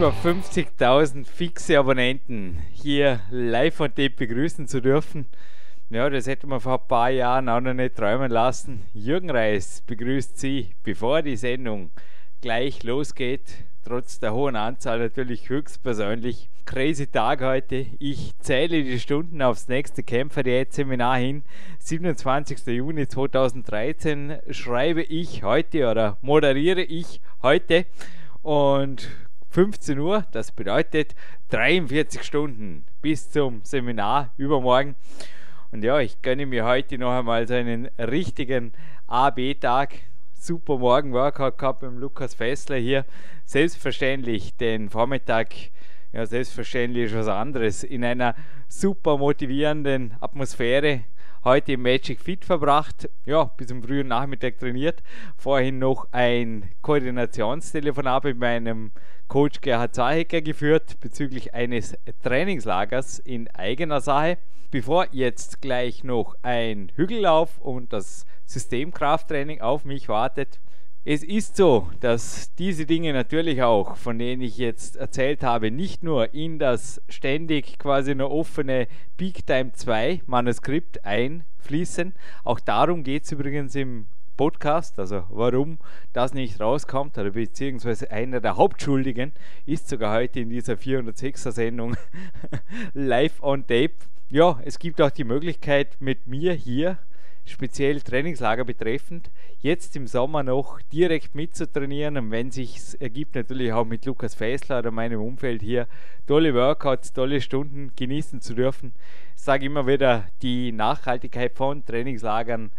Über 50.000 fixe Abonnenten hier live von dem begrüßen zu dürfen. Ja, das hätte man vor ein paar Jahren auch noch nicht träumen lassen. Jürgen Reis begrüßt Sie, bevor die Sendung gleich losgeht. Trotz der hohen Anzahl natürlich höchstpersönlich. Crazy Tag heute. Ich zähle die Stunden aufs nächste Kämpfer-Diät-Seminar hin. 27. Juni 2013 schreibe ich heute oder moderiere ich heute und 15 Uhr. Das bedeutet 43 Stunden bis zum Seminar übermorgen. Und ja, ich gönne mir heute noch einmal so einen richtigen AB-Tag. Super Morgen-Workout gehabt mit Lukas Fessler hier. Selbstverständlich den Vormittag, ja, selbstverständlich was anderes. In einer super motivierenden Atmosphäre heute im Magic Fit verbracht, ja, bis zum frühen Nachmittag trainiert. Vorhin noch ein Koordinationstelefonat mit meinem Coach Gerhard Zahecker geführt bezüglich eines Trainingslagers in eigener Sache. Bevor jetzt gleich noch ein Hügellauf und das Systemkrafttraining auf mich wartet, es ist so, dass diese Dinge natürlich auch, von denen ich jetzt erzählt habe, nicht nur in das ständig quasi noch offene Peak Time 2 Manuskript einfließen. Auch darum geht es übrigens im Podcast, also warum das nicht rauskommt, oder beziehungsweise einer der Hauptschuldigen ist sogar heute in dieser 406er Sendung live on tape. Ja, es gibt auch die Möglichkeit mit mir hier speziell Trainingslager betreffend, jetzt im Sommer noch direkt mitzutrainieren und wenn sich ergibt, natürlich auch mit Lukas Fäßler oder meinem Umfeld hier tolle Workouts, tolle Stunden genießen zu dürfen. Ich sage immer wieder, die Nachhaltigkeit von Trainingslagern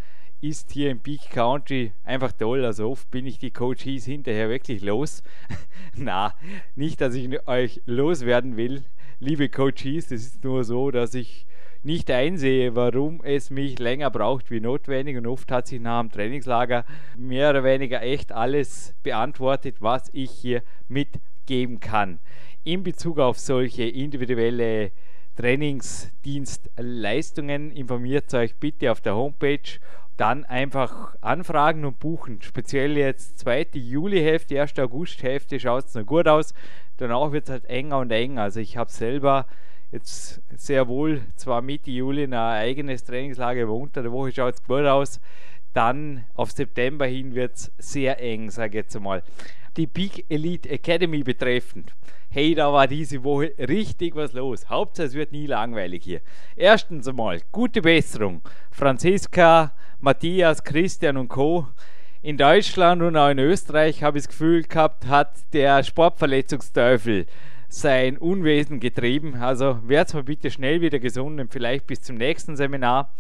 ist hier im Peak Country einfach toll. Also oft bin ich die Coaches hinterher wirklich los. Na, nicht, dass ich euch loswerden will, liebe Coaches. Es ist nur so, dass ich nicht einsehe, warum es mich länger braucht wie notwendig. Und oft hat sich nach dem Trainingslager mehr oder weniger echt alles beantwortet, was ich hier mitgeben kann. In Bezug auf solche individuelle Trainingsdienstleistungen informiert euch bitte auf der Homepage dann einfach anfragen und buchen. Speziell jetzt 2. Juli-Hälfte, 1. August-Hälfte schaut es noch gut aus. Danach wird es halt enger und enger. Also ich habe selber jetzt sehr wohl zwar Mitte Juli ein eigenes Trainingslager, aber unter der Woche schaut es gut aus. Dann auf September hin wird es sehr eng, sage ich jetzt einmal. Die Big Elite Academy betreffend hey, da war diese Woche richtig was los. Hauptsache, es wird nie langweilig hier. Erstens einmal, gute Besserung. Franziska, Matthias, Christian und Co. In Deutschland und auch in Österreich habe ich das Gefühl gehabt, hat der Sportverletzungsteufel sein Unwesen getrieben. Also werdet mal bitte schnell wieder gesund und vielleicht bis zum nächsten Seminar.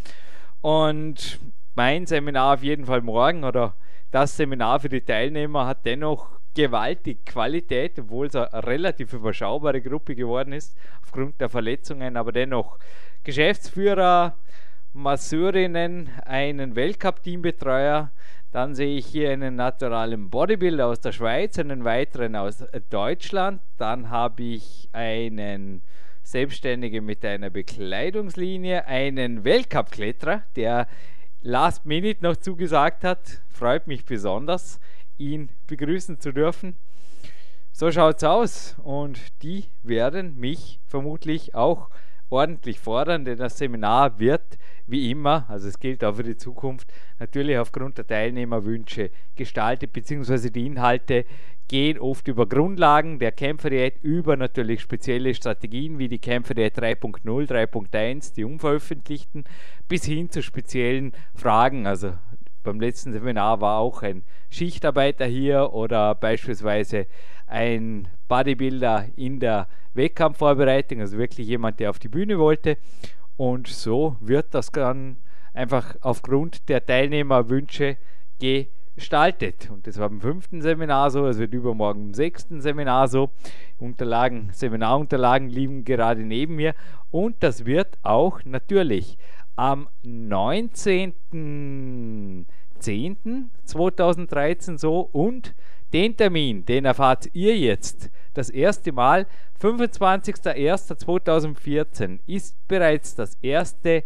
Und mein Seminar auf jeden Fall morgen oder das Seminar für die Teilnehmer hat dennoch gewaltig Qualität, obwohl es eine relativ überschaubare Gruppe geworden ist, aufgrund der Verletzungen, aber dennoch Geschäftsführer, Masseurinnen, einen Weltcup-Teambetreuer, dann sehe ich hier einen naturalen Bodybuilder aus der Schweiz, einen weiteren aus Deutschland, dann habe ich einen Selbstständigen mit einer Bekleidungslinie, einen Weltcup-Kletterer, der Last Minute noch zugesagt hat, freut mich besonders ihn begrüßen zu dürfen. So schaut es aus und die werden mich vermutlich auch ordentlich fordern, denn das Seminar wird wie immer, also es gilt auch für die Zukunft, natürlich aufgrund der Teilnehmerwünsche gestaltet, beziehungsweise die Inhalte gehen oft über Grundlagen der Kämpferdiät, über natürlich spezielle Strategien wie die Kämpferdiät 3.0, 3.1, die unveröffentlichten, bis hin zu speziellen Fragen, also beim letzten Seminar war auch ein Schichtarbeiter hier oder beispielsweise ein Bodybuilder in der Wettkampfvorbereitung, also wirklich jemand, der auf die Bühne wollte. Und so wird das dann einfach aufgrund der Teilnehmerwünsche gestaltet. Und das war beim fünften Seminar so, das wird übermorgen im sechsten Seminar so. Unterlagen, Seminarunterlagen liegen gerade neben mir. Und das wird auch natürlich am 19.10.2013 so und den Termin, den erfahrt ihr jetzt das erste Mal. 25.01.2014 ist bereits das erste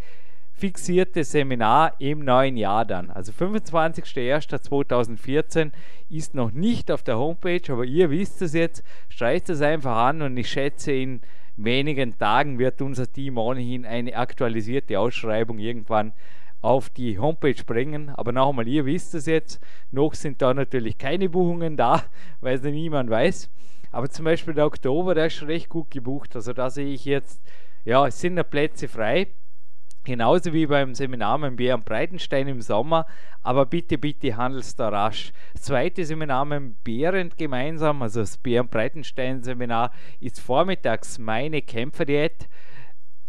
fixierte Seminar im neuen Jahr dann. Also 25.01.2014 ist noch nicht auf der Homepage, aber ihr wisst es jetzt. Streicht es einfach an und ich schätze, in wenigen Tagen wird unser Team ohnehin eine aktualisierte Ausschreibung irgendwann auf die Homepage bringen. Aber nochmal, ihr wisst es jetzt, noch sind da natürlich keine Buchungen da, weil es niemand weiß. Aber zum Beispiel der Oktober, der ist schon recht gut gebucht. Also da sehe ich jetzt, ja, es sind noch Plätze frei. Genauso wie beim Seminar mit Björn Breitenstein im Sommer, aber bitte, bitte handelst da rasch. Das zweite Seminar mit Behrend gemeinsam, also das Björn Breitenstein Seminar, ist vormittags meine Kämpferdiät,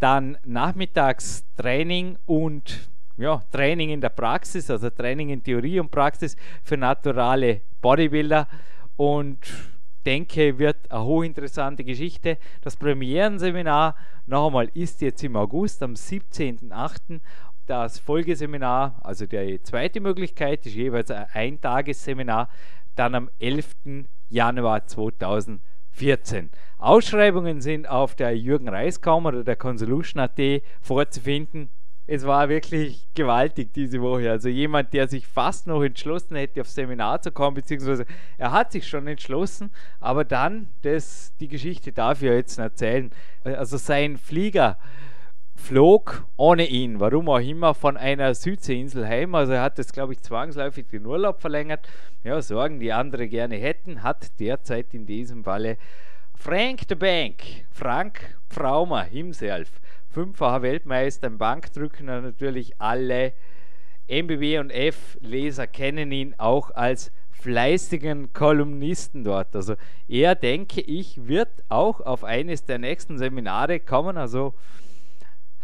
dann nachmittags Training und ja, Training in der Praxis, also Training in Theorie und Praxis für naturale Bodybuilder und denke, wird eine hochinteressante Geschichte. Das Premierenseminar noch einmal ist jetzt im August, am 17.08. Das Folgeseminar, also die zweite Möglichkeit, ist jeweils ein Eintagesseminar, dann am 11. Januar 2014. Ausschreibungen sind auf der Jürgen Reiskammer oder der Consolution.at vorzufinden es war wirklich gewaltig diese Woche. Also jemand, der sich fast noch entschlossen hätte, aufs Seminar zu kommen, beziehungsweise er hat sich schon entschlossen, aber dann, das, die Geschichte darf ich jetzt erzählen. Also sein Flieger flog ohne ihn, warum auch immer, von einer Südseeinsel heim. Also er hat das, glaube ich, zwangsläufig den Urlaub verlängert. Ja, Sorgen, die andere gerne hätten, hat derzeit in diesem Falle Frank the Bank, Frank Pfraumer himself. Fünffacher Weltmeister im Bankdrücken. Natürlich alle MBW und F-Leser kennen ihn auch als fleißigen Kolumnisten dort. Also er, denke ich, wird auch auf eines der nächsten Seminare kommen, also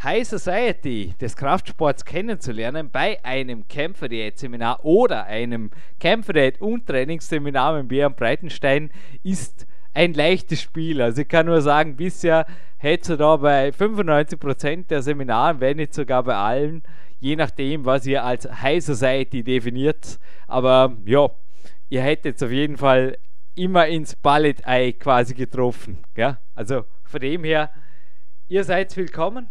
High Society des Kraftsports kennenzulernen bei einem Kämpferdiät-Seminar oder einem Kämpferdiät- und Trainingsseminar mit Björn Breitenstein ist ein leichtes Spiel. Also ich kann nur sagen, bisher hättest du da bei 95% der Seminaren, wenn nicht sogar bei allen, je nachdem, was ihr als High Society definiert. Aber ja, ihr hättet auf jeden Fall immer ins Ballet-Ei quasi getroffen. Ja? Also von dem her, ihr seid willkommen,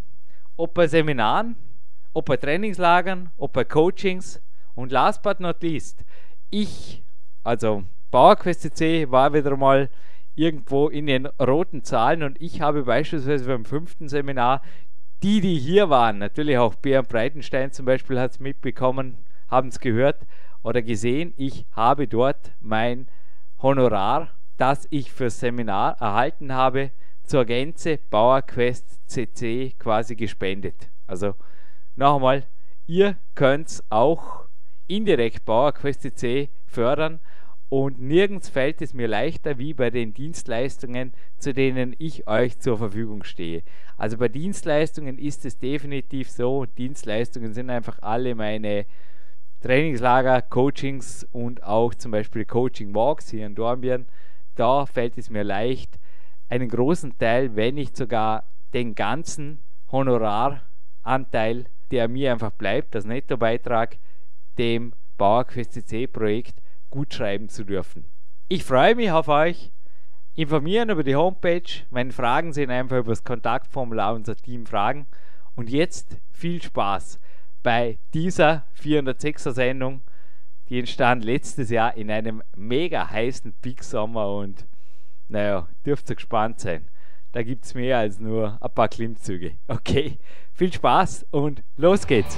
ob bei Seminaren, ob bei Trainingslagern, ob bei Coachings und last but not least, ich, also PowerQuest C war wieder mal irgendwo in den roten Zahlen und ich habe beispielsweise beim fünften Seminar die, die hier waren, natürlich auch Björn Breitenstein zum Beispiel hat es mitbekommen, haben es gehört oder gesehen, ich habe dort mein Honorar, das ich fürs Seminar erhalten habe, zur Gänze PowerQuest CC quasi gespendet. Also nochmal, ihr könnt auch indirekt PowerQuest CC fördern und nirgends fällt es mir leichter wie bei den Dienstleistungen, zu denen ich euch zur Verfügung stehe. Also bei Dienstleistungen ist es definitiv so, Dienstleistungen sind einfach alle meine Trainingslager, Coachings und auch zum Beispiel Coaching Walks hier in Dornbirn. Da fällt es mir leicht, einen großen Teil, wenn nicht sogar den ganzen Honoraranteil, der mir einfach bleibt, das Nettobeitrag, dem Bauerquest CC Projekt gut schreiben zu dürfen. Ich freue mich auf euch. Informieren über die Homepage. Wenn Fragen sind, einfach über das Kontaktformular unser Team fragen. Und jetzt viel Spaß bei dieser 406er Sendung. Die entstand letztes Jahr in einem mega heißen Peak Sommer und naja, dürft ihr gespannt sein. Da gibt es mehr als nur ein paar Klimmzüge. Okay, viel Spaß und los geht's!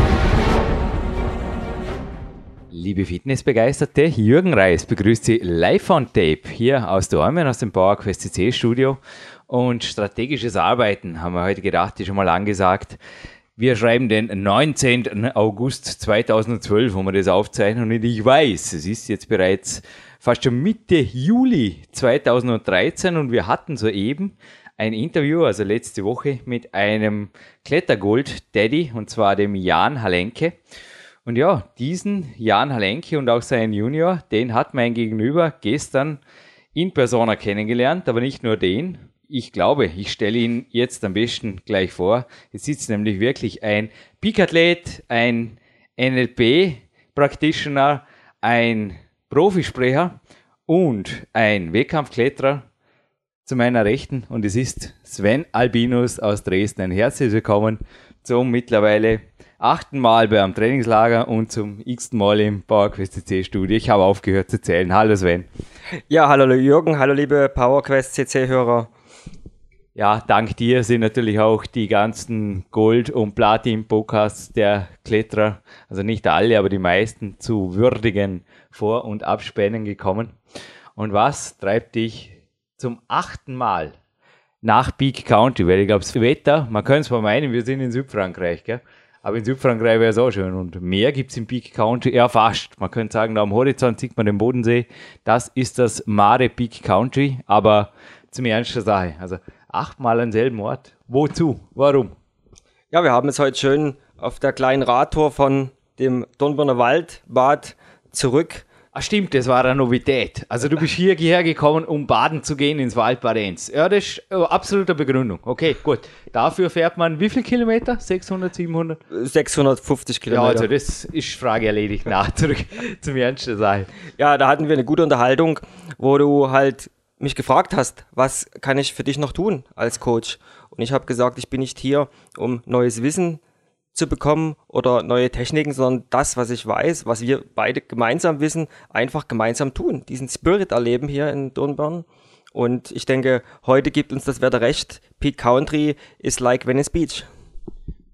Liebe Fitnessbegeisterte, Jürgen Reis begrüßt Sie live on Tape hier aus Dormen, aus dem PowerQuest CC Studio. Und strategisches Arbeiten haben wir heute gedacht, ist schon mal angesagt. Wir schreiben den 19. August 2012, wo wir das aufzeichnen. Und ich weiß, es ist jetzt bereits fast schon Mitte Juli 2013 und wir hatten soeben ein Interview, also letzte Woche, mit einem Klettergold-Daddy, und zwar dem Jan Halenke. Und ja, diesen Jan Halenke und auch seinen Junior, den hat mein Gegenüber gestern in Persona kennengelernt, aber nicht nur den, ich glaube, ich stelle ihn jetzt am besten gleich vor. Es sitzt nämlich wirklich ein Peak-Athlet, ein NLP-Practitioner, ein Profisprecher und ein Wettkampfkletterer zu meiner Rechten und es ist Sven Albinus aus Dresden. Ein herzliches Willkommen zum mittlerweile achten Mal beim Trainingslager und zum x Mal im PowerQuest CC Studio. Ich habe aufgehört zu zählen. Hallo Sven. Ja, hallo Jürgen, hallo liebe PowerQuest CC Hörer. Ja, dank dir sind natürlich auch die ganzen Gold- und Platin-Podcasts der Kletterer, also nicht alle, aber die meisten, zu würdigen Vor- und Abspänen gekommen. Und was treibt dich zum achten Mal nach Peak County? Weil ich glaube, das Wetter, man könnte es mal meinen, wir sind in Südfrankreich, gell? Aber in Südfrankreich wäre es auch schön. Und mehr gibt es im Peak County eher fast. Man könnte sagen, da am Horizont sieht man den Bodensee. Das ist das Mare Peak Country, aber zum Ernst der Sache. Also achtmal an selben Ort. Wozu? Warum? Ja, wir haben es heute schön auf der kleinen Radtour von dem Dornbirner Waldbad zurück. Ach stimmt, das war eine Novität. Also du bist hierher gekommen, um baden zu gehen ins Waldbad Enz. Ja, das ist oh, absolute Begründung. Okay, gut. Dafür fährt man wie viele Kilometer? 600, 700? 650 Kilometer. Ja, also das ist Frage erledigt. Nach zurück zum Ernst der Sache. Ja, da hatten wir eine gute Unterhaltung, wo du halt mich gefragt hast, was kann ich für dich noch tun als Coach? Und ich habe gesagt, ich bin nicht hier, um neues Wissen zu bekommen oder neue Techniken, sondern das, was ich weiß, was wir beide gemeinsam wissen, einfach gemeinsam tun. Diesen Spirit erleben hier in Dornbirn. Und ich denke, heute gibt uns das Wetter recht. Peak Country ist like Venice Beach.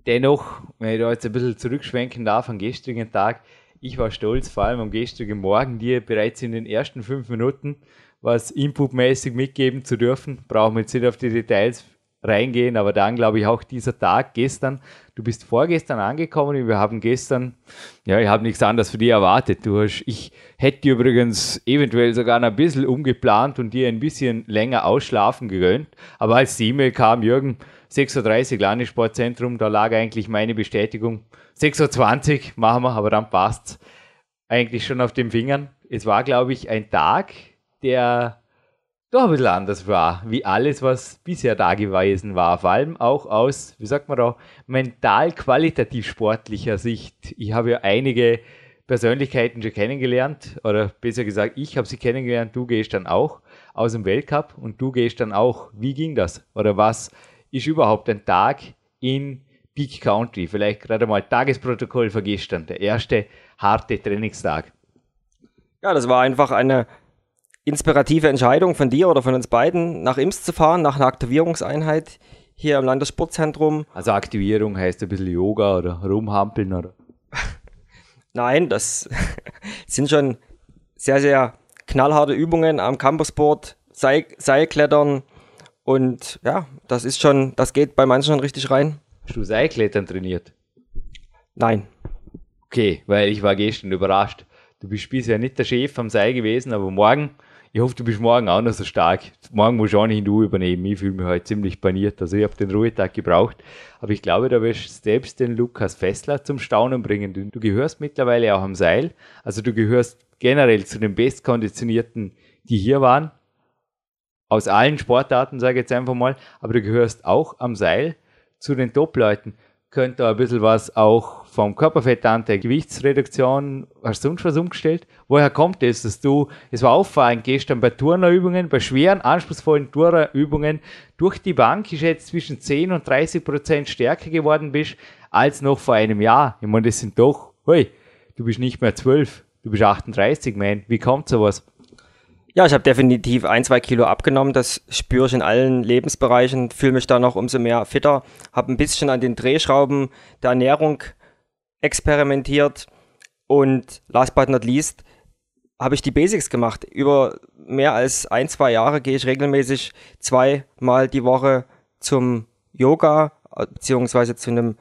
Dennoch, wenn ich da jetzt ein bisschen zurückschwenken darf am gestrigen Tag, ich war stolz, vor allem am gestrigen Morgen, dir bereits in den ersten fünf Minuten was inputmäßig mitgeben zu dürfen. Brauchen wir jetzt nicht auf die Details reingehen, aber dann glaube ich auch dieser Tag gestern. Du bist vorgestern angekommen und wir haben gestern, ja, ich habe nichts anderes für dich erwartet. Du hast, ich hätte übrigens eventuell sogar ein bisschen umgeplant und dir ein bisschen länger ausschlafen gegönnt. Aber als die E-Mail kam, Jürgen, 6.30 Uhr Landessportzentrum, da lag eigentlich meine Bestätigung. 6.20 Uhr machen wir, aber dann passt eigentlich schon auf den Fingern. Es war, glaube ich, ein Tag, der doch ein bisschen anders war, wie alles, was bisher da gewesen war. Vor allem auch aus, wie sagt man da, mental qualitativ sportlicher Sicht. Ich habe ja einige Persönlichkeiten schon kennengelernt, oder besser gesagt, ich habe sie kennengelernt, du gehst dann auch aus dem Weltcup und du gehst dann auch. Wie ging das? Oder was ist überhaupt ein Tag in Peak Country? Vielleicht gerade mal Tagesprotokoll von gestern, der erste harte Trainingstag. Ja, das war einfach eine inspirative Entscheidung von dir oder von uns beiden, nach Imst zu fahren, nach einer Aktivierungseinheit hier im Landessportzentrum. Also Aktivierung heißt ein bisschen Yoga oder rumhampeln oder? Nein, das sind schon sehr, sehr knallharte Übungen am Campusport, Seil Seilklettern und ja, das ist schon, das geht bei manchen schon richtig rein. Hast du Seilklettern trainiert? Nein. Okay, weil ich war gestern überrascht. Du bist bisher nicht der Chef am Seil gewesen, aber morgen ich hoffe, du bist morgen auch noch so stark. Morgen muss auch nicht du übernehmen. Ich fühle mich heute ziemlich paniert. Also ich habe den Ruhetag gebraucht. Aber ich glaube, da wirst du selbst den Lukas Fessler zum Staunen bringen. Du gehörst mittlerweile auch am Seil. Also du gehörst generell zu den bestkonditionierten, die hier waren. Aus allen Sportarten, sage ich jetzt einfach mal. Aber du gehörst auch am Seil zu den Top-Leuten könnte da ein bisschen was auch vom Körperfettanteil, Gewichtsreduktion, hast du sonst was umgestellt? Woher kommt es, dass du, es war auffallend, gestern bei Turnerübungen, bei schweren, anspruchsvollen Turnerübungen durch die Bank ist jetzt zwischen 10 und 30 Prozent stärker geworden bist, als noch vor einem Jahr. Ich meine, das sind doch, hui, du bist nicht mehr 12, du Du bist 38, man. Wie kommt sowas? Ja, ich habe definitiv ein, zwei Kilo abgenommen. Das spüre ich in allen Lebensbereichen. Fühle mich da noch umso mehr fitter. Habe ein bisschen an den Drehschrauben der Ernährung experimentiert. Und last but not least habe ich die Basics gemacht. Über mehr als ein, zwei Jahre gehe ich regelmäßig zweimal die Woche zum Yoga, beziehungsweise zu einem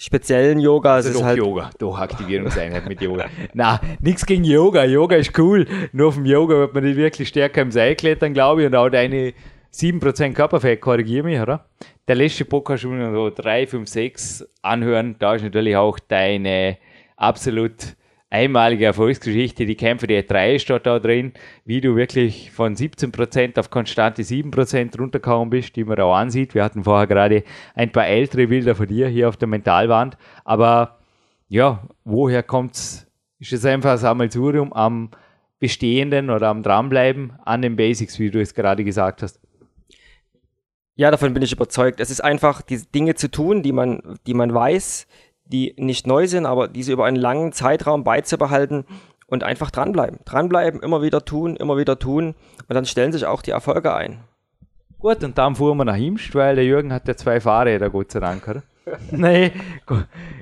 speziellen Yoga. Also es ist doch halt Yoga, doch Aktivierungseinheit mit Yoga. Na, nichts gegen Yoga. Yoga ist cool. Nur vom Yoga wird man nicht wirklich stärker im Seil klettern, glaube ich. Und auch deine 7% Körperfett, korrigiere mich, oder? Der letzte Podcast schon so 3, 5, 6 anhören. Da ist natürlich auch deine absolut einmalige Erfolgsgeschichte. Die Kämpfe der 3 steht da drin, wie du wirklich von 17% auf konstante 7% runtergekommen bist, die man auch ansieht. Wir hatten vorher gerade ein paar ältere Bilder von dir hier auf der Mentalwand. Aber ja, woher kommt's? Ist es einfach ein Sammelsurium am Bestehenden oder am Dranbleiben an den Basics, wie du es gerade gesagt hast? Ja, davon bin ich überzeugt. Es ist einfach, diese Dinge zu tun, die man, die man weiß, die nicht neu sind, aber diese über einen langen Zeitraum beizubehalten und einfach dranbleiben. Dranbleiben, immer wieder tun, immer wieder tun und dann stellen sich auch die Erfolge ein. Gut, und dann fuhren wir nach Imst, weil der Jürgen hat ja zwei Fahrräder, Gott sei Dank, oder? Nein,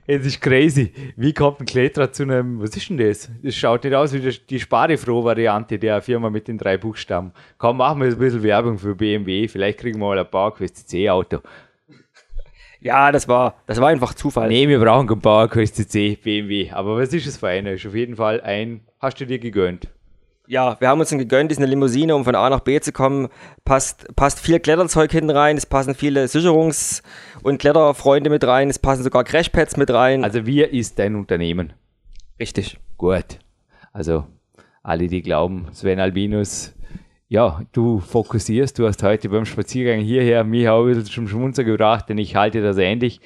es ist crazy. Wie kommt ein Kletterer zu einem, was ist denn das? Das schaut nicht aus wie die, Sparefroh-Variante der Firma mit den drei Buchstaben. Komm, machen wir jetzt ein bisschen Werbung für BMW, vielleicht kriegen wir mal ein PowerQuest C-Auto. Ja, das war, das war einfach Zufall. Nee, wir brauchen kein PowerQuest C BMW. Aber was ist es für einer? Ist auf jeden Fall ein, hast du dir gegönnt? Ja, wir haben uns einen gegönnt, ist eine Limousine, um von A nach B zu kommen. Passt, passt viel Kletterzeug hinten rein, es passen viele Sicherungs- und Kletterfreunde mit rein, es passen sogar Crashpads mit rein. Also wir ist dein Unternehmen. Richtig. Gut. Also alle, die glauben, Sven Albinus, ja, du fokussierst, du hast heute beim Spaziergang hierher mich auch ein bisschen zum Schmunzer gebracht, denn ich halte das ähnlich.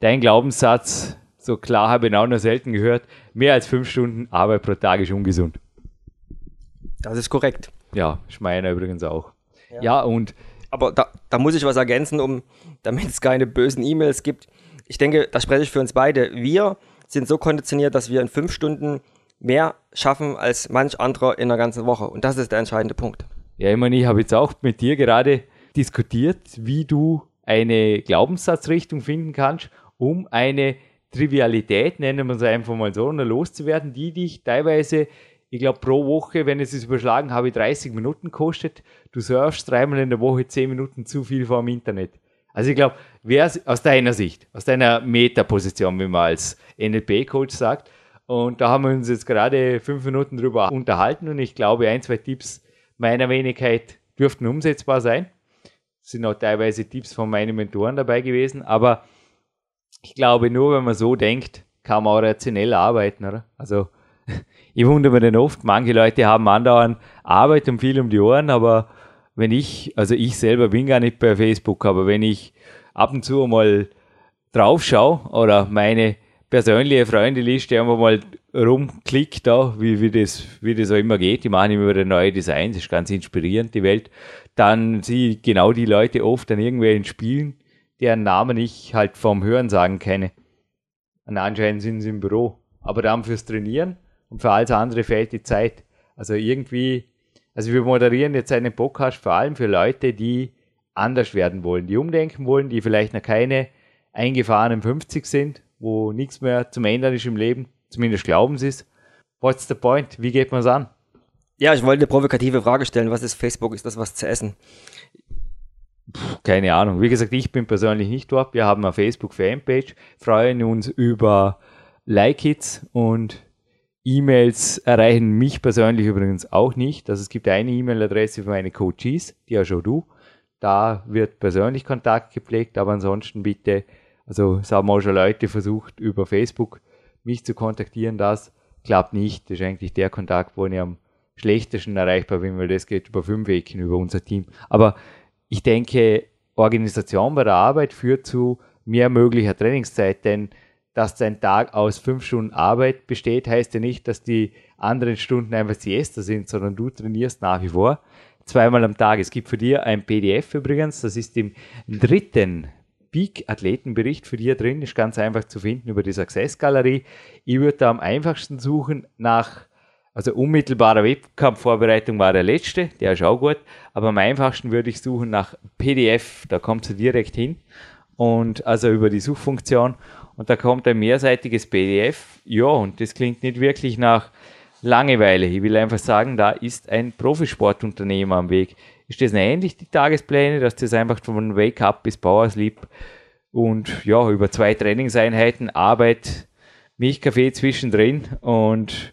Dein Glaubenssatz, so klar habe ich ihn auch noch selten gehört, mehr als fünf Stunden Arbeit pro Tag ist ungesund. Das ist korrekt. Ja, ist meiner übrigens auch. Ja, ja und aber da, da, muss ich was ergänzen, um, damit es keine bösen E-Mails gibt. Ich denke, da spreche ich für uns beide. Wir sind so konditioniert, dass wir in fünf Stunden mehr schaffen als manch anderer in der ganzen Woche. Und das ist der entscheidende Punkt. Ja, ich meine, ich habe jetzt auch mit dir gerade diskutiert, wie du eine Glaubenssatzrichtung finden kannst, um eine Trivialität, nennen wir es einfach mal so, loszuwerden, die dich teilweise ich glaube, pro Woche, wenn es ist überschlagen habe, 30 Minuten kostet. Du surfst dreimal in der Woche 10 Minuten zu viel vor dem Internet. Also ich glaube, wer aus deiner Sicht, aus deiner Metaposition, wie man als NLP-Coach sagt, und da haben wir uns jetzt gerade fünf Minuten drüber unterhalten und ich glaube, ein, zwei Tipps meiner Wenigkeit dürften umsetzbar sein. Es sind auch teilweise Tipps von meinen Mentoren dabei gewesen, aber ich glaube, nur wenn man so denkt, kann man auch rationell arbeiten, oder? Also ich wundere mich dann oft, manche Leute haben andauernd Arbeit und viel um die Ohren, aber wenn ich, also ich selber bin gar nicht bei Facebook, aber wenn ich ab und zu mal drauf schaue oder meine persönliche Freundeliste einfach mal rumklickt da, wie, wie, das, wie das auch immer geht, die machen immer wieder neue Designs, ist ganz inspirierend, die Welt, dann sehe ich genau die Leute oft an irgendwelchen Spielen, deren Namen ich halt vom Hören sagen kenne. Und anscheinend sind sie im Büro. Aber dann fürs Trainieren und für alles andere fehlt die Zeit. Also irgendwie, also wir moderieren jetzt einen Podcast vor allem für Leute, die anders werden wollen, die umdenken wollen, die vielleicht noch keine eingefahrenen 50 sind, wo nichts mehr zum Ändern ist im Leben, zumindest glauben sie es. What's the point? Wie geht man es an? Ja, ich wollte eine provokative Frage stellen. Was ist Facebook? Ist das was zu essen? Puh, keine Ahnung. Wie gesagt, ich bin persönlich nicht dort. Wir haben eine Facebook-Fanpage, freuen uns über Like-Hits und E-Mails erreichen mich persönlich übrigens auch nicht. Also es gibt eine E-Mail-Adresse für meine Coaches, die ja schon du. Da wird persönlich Kontakt gepflegt, aber ansonsten bitte, also es haben auch schon Leute versucht, über Facebook mich zu kontaktieren. Das klappt nicht. Das ist eigentlich der Kontakt, wo ich am schlechtesten erreichbar bin, weil das geht über fünf Ecken über unser Team. Aber ich denke, Organisation bei der Arbeit führt zu mehr möglicher Trainingszeit, denn dass dein Tag aus fünf Stunden Arbeit besteht, heißt ja nicht, dass die anderen Stunden einfach Siesta sind, sondern du trainierst nach wie vor zweimal am Tag. Es gibt für dir ein PDF übrigens, das ist im dritten Peak-Athletenbericht für dich drin, ist ganz einfach zu finden über die Success-Galerie. Ich würde da am einfachsten suchen nach Also unmittelbare Wettkampfvorbereitung war der letzte, der ist auch gut. Aber am einfachsten würde ich suchen nach PDF, da kommt du direkt hin. Und also über die Suchfunktion. Und da kommt ein mehrseitiges PDF. Ja, und das klingt nicht wirklich nach Langeweile. Ich will einfach sagen, da ist ein Profisportunternehmer am Weg. Ist das ähnlich, die Tagespläne, dass das einfach von Wake Up bis Power Sleep und ja, über zwei Trainingseinheiten, Arbeit, Milchkaffee zwischendrin und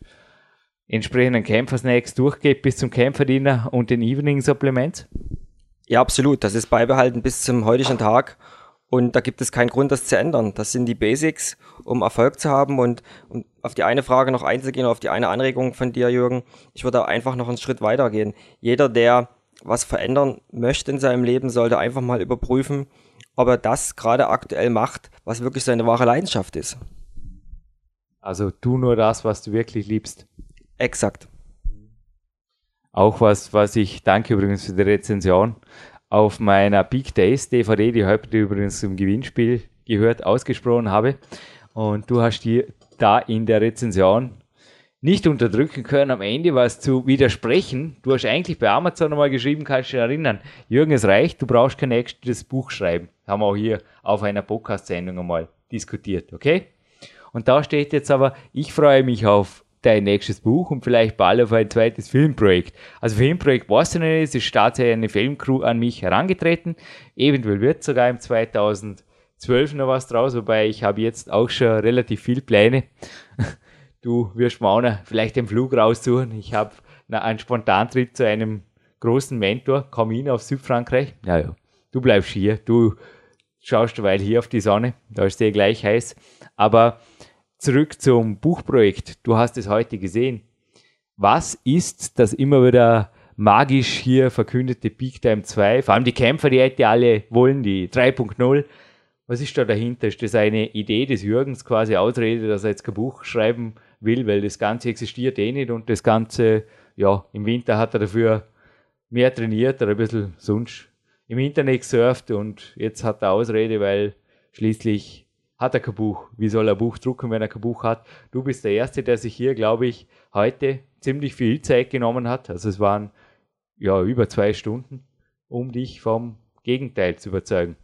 entsprechenden Kämpfersnacks durchgeht bis zum Kämpferdiener und den Evening Supplements? Ja, absolut. Das ist beibehalten bis zum heutigen Tag. Und da gibt es keinen Grund, das zu ändern. Das sind die Basics, um Erfolg zu haben. Und um auf die eine Frage noch einzugehen, auf die eine Anregung von dir, Jürgen, ich würde einfach noch einen Schritt weiter gehen. Jeder, der was verändern möchte in seinem Leben, sollte einfach mal überprüfen, ob er das gerade aktuell macht, was wirklich seine wahre Leidenschaft ist. Also tu nur das, was du wirklich liebst. Exakt. Auch was, was ich danke übrigens für die Rezension auf meiner Big Days DVD, die heute übrigens im Gewinnspiel gehört, ausgesprochen habe. Und du hast dir da in der Rezension nicht unterdrücken können, am Ende was zu widersprechen. Du hast eigentlich bei Amazon nochmal geschrieben, kannst du dich erinnern, Jürgen, es reicht, du brauchst kein nächstes Buch schreiben. Haben wir auch hier auf einer Podcast-Sendung einmal diskutiert, okay? Und da steht jetzt aber, ich freue mich auf dein nächstes Buch und vielleicht bald auf ein zweites Filmprojekt. Also Filmprojekt weiß ich nicht, es ist tatsächlich eine Filmcrew an mich herangetreten. Eventuell wird sogar im 2012 noch was draus, wobei ich habe jetzt auch schon relativ viel Pläne. Du wirst mir auch noch vielleicht den Flug raussuchen. Ich habe einen Spontantrip zu einem großen Mentor, komm hin auf Südfrankreich. Ja, ja, du bleibst hier, du schaust weil hier auf die Sonne, da ist sehr gleich heiß. Aber zurück zum Buchprojekt. Du hast es heute gesehen. Was ist das immer wieder magisch hier verkündete Peak Time 2? Vor allem die Kämpfer, die hätte alle wollen, die 3.0. Was ist da dahinter? Ist das eine Idee des Jürgens, quasi Ausrede, dass er jetzt kein Buch schreiben will, weil das Ganze existiert eh nicht und das Ganze, ja, im Winter hat er dafür mehr trainiert oder ein bisschen sonst im Internet gesurft und jetzt hat er Ausrede, weil schließlich hat er kein Buch. Wie soll er ein Buch drucken, wenn er kein Buch hat? Du bist der Erste, der sich hier, glaube ich, heute ziemlich viel Zeit genommen hat. Also es waren ja über zwei Stunden, um dich vom Gegenteil zu überzeugen.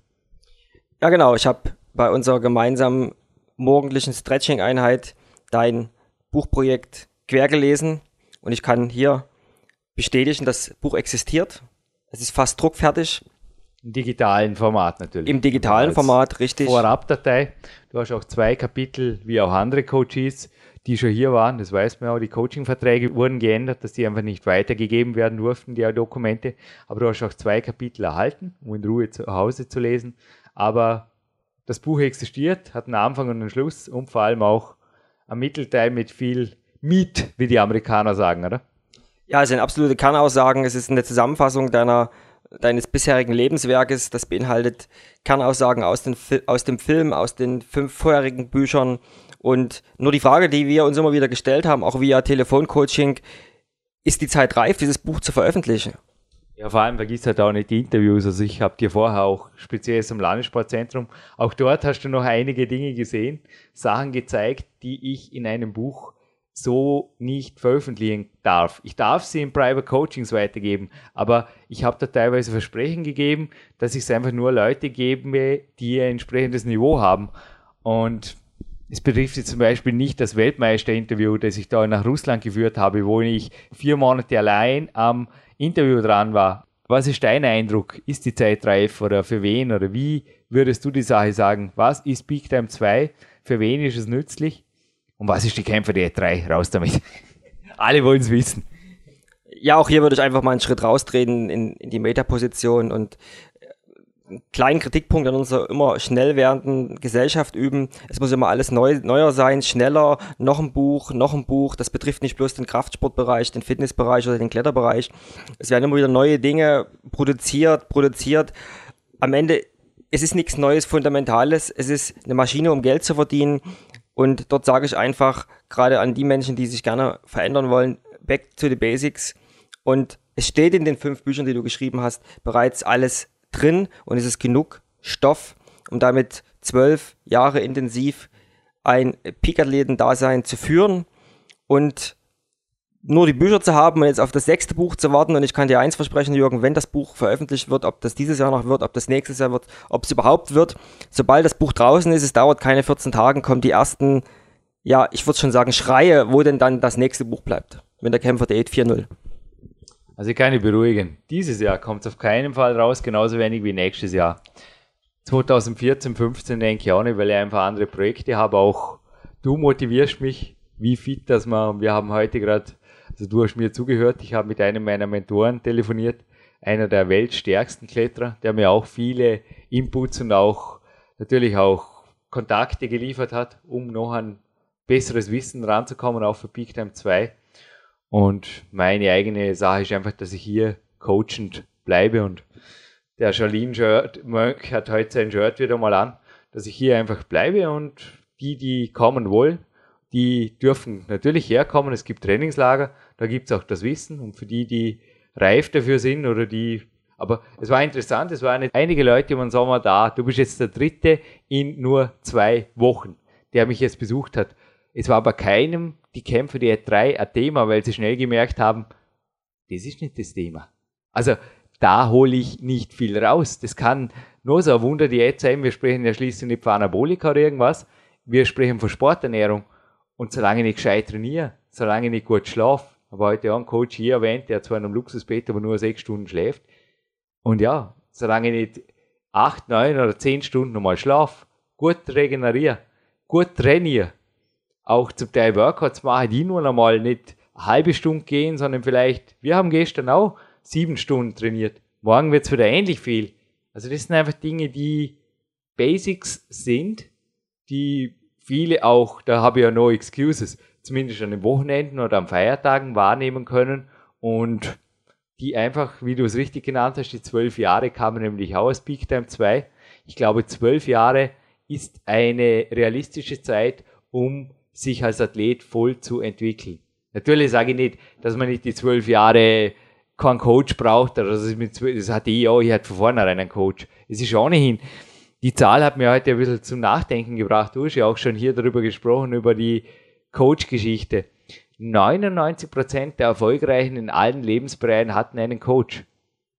Ja, genau. Ich habe bei unserer gemeinsamen morgendlichen Stretching-Einheit dein Buchprojekt quer gelesen und ich kann hier bestätigen, das Buch existiert. Es ist fast druckfertig. Im digitalen Format natürlich. Im digitalen Format, richtig. Vorabdatei. Du hast auch zwei Kapitel, wie auch andere Coaches, die schon hier waren. Das weiß man auch. Die Coaching-Verträge wurden geändert, dass die einfach nicht weitergegeben werden durften, die Dokumente. Aber du hast auch zwei Kapitel erhalten, um in Ruhe zu Hause zu lesen. Aber das Buch existiert, hat einen Anfang und einen Schluss und vor allem auch ein Mittelteil mit viel Meat, wie die Amerikaner sagen, oder? Ja, es sind absolute Kernaussagen. Es ist eine Zusammenfassung deiner deines bisherigen Lebenswerkes. Das beinhaltet Kernaussagen aus, den, aus dem Film, aus den fünf vorherigen Büchern. Und nur die Frage, die wir uns immer wieder gestellt haben, auch via Telefoncoaching, ist die Zeit reif, dieses Buch zu veröffentlichen? Ja, vor allem vergiss halt auch nicht die Interviews. Also ich habe dir vorher auch speziell zum Landessportzentrum, auch dort hast du noch einige Dinge gesehen, Sachen gezeigt, die ich in einem Buch so nicht veröffentlichen darf. Ich darf sie in Private Coachings weitergeben, aber ich habe da teilweise Versprechen gegeben, dass ich es einfach nur Leute gebe, die ein entsprechendes Niveau haben. Und es betrifft jetzt zum Beispiel nicht das Weltmeister-Interview, das ich da nach Russland geführt habe, wo ich vier Monate allein am Interview dran war. Was ist dein Eindruck? Ist die Zeit reif oder für wen oder wie würdest du die Sache sagen? Was ist Big Time 2? Für wen ist es nützlich? Und was ist die Kämpfer der 3? Raus damit. Alle wollen es wissen. Ja, auch hier würde ich einfach mal einen Schritt raustreten in, in die Metaposition und einen kleinen Kritikpunkt an unserer immer schnell werdenden Gesellschaft üben. Es muss immer alles neu, neuer sein, schneller, noch ein Buch, noch ein Buch. Das betrifft nicht bloß den Kraftsportbereich, den Fitnessbereich oder den Kletterbereich. Es werden immer wieder neue Dinge produziert, produziert. Am Ende, es ist nichts Neues, Fundamentales. Es ist eine Maschine, um Geld zu verdienen. Und dort sage ich einfach, gerade an die Menschen, die sich gerne verändern wollen, back to the basics. Und es steht in den fünf Büchern, die du geschrieben hast, bereits alles drin und es ist genug Stoff, um damit zwölf Jahre intensiv ein Peak-Athleten-Dasein zu führen. Und nur die Bücher zu haben und jetzt auf das sechste Buch zu warten. Und ich kann dir eins versprechen, Jürgen, wenn das Buch veröffentlicht wird, ob das dieses Jahr noch wird, ob das nächstes Jahr wird, ob es überhaupt wird, sobald das Buch draußen ist, es dauert keine 14 Tage, kommen die ersten, ja, ich würde schon sagen, Schreie, wo denn dann das nächste Buch bleibt. Wenn der Kämpfer Diät 4.0. Also ich kann dich beruhigen. Dieses Jahr kommt es auf keinen Fall raus, genauso wenig wie nächstes Jahr. 2014, 15 denke ich auch nicht, weil ich einfach andere Projekte habe. Auch du motivierst mich, wie fit das man. Wir haben heute gerade also du hast mir zugehört, ich habe mit einem meiner Mentoren telefoniert, einer der weltstärksten Kletterer, der mir auch viele Inputs und auch natürlich auch Kontakte geliefert hat, um noch ein besseres Wissen ranzukommen, auch für Peak Time 2. Und meine eigene Sache ist einfach, dass ich hier coachend bleibe und der Charlene Mönch hat heute sein Shirt wieder mal an, dass ich hier einfach bleibe und die, die kommen wollen, die dürfen natürlich herkommen. Es gibt Trainingslager, da gibt es auch das Wissen und für die, die reif dafür sind oder die, aber es war interessant, es waren einige Leute im Sommer da. Du bist jetzt der dritte in nur zwei Wochen, der mich jetzt besucht hat. Es war aber keinem die Kämpfe der drei ein Thema, weil sie schnell gemerkt haben, das ist nicht das Thema. Also da hole ich nicht viel raus. Das kann nur so ein Wunder Diät sein. Wir sprechen ja schließlich nicht von Anabolika oder irgendwas. Wir sprechen von Sporternährung. Und solange ich nicht gescheit trainiere, solange ich nicht gut schlafe, aber heute auch einen Coach hier erwähnt, der zwar in einem Luxusbett, aber nur sechs Stunden schläft. Und ja, solange ich nicht acht, neun oder zehn Stunden nochmal schlafe, gut regeneriere, gut trainiere, auch zum Teil Workouts mache, die nur nochmal nicht eine halbe Stunde gehen, sondern vielleicht, wir haben gestern auch sieben Stunden trainiert. Morgen wird es wieder ähnlich viel. Also das sind einfach Dinge, die Basics sind, die viele auch, da habe ich ja no excuses, zumindest an den Wochenenden oder am Feiertagen wahrnehmen können und die einfach, wie du es richtig genannt hast, die zwölf Jahre kamen nämlich auch aus Peak Time 2. Ich glaube, zwölf Jahre ist eine realistische Zeit, um sich als Athlet voll zu entwickeln. Natürlich sage ich nicht, dass man nicht die zwölf Jahre keinen Coach braucht, oder das, mit, das hatte ich auch, ich hatte von vornherein einen Coach. Es ist ohnehin, die Zahl hat mir heute ein bisschen zum Nachdenken gebracht. Du hast ja auch schon hier darüber gesprochen, über die Coach-Geschichte. 99% der Erfolgreichen in allen Lebensbereichen hatten einen Coach.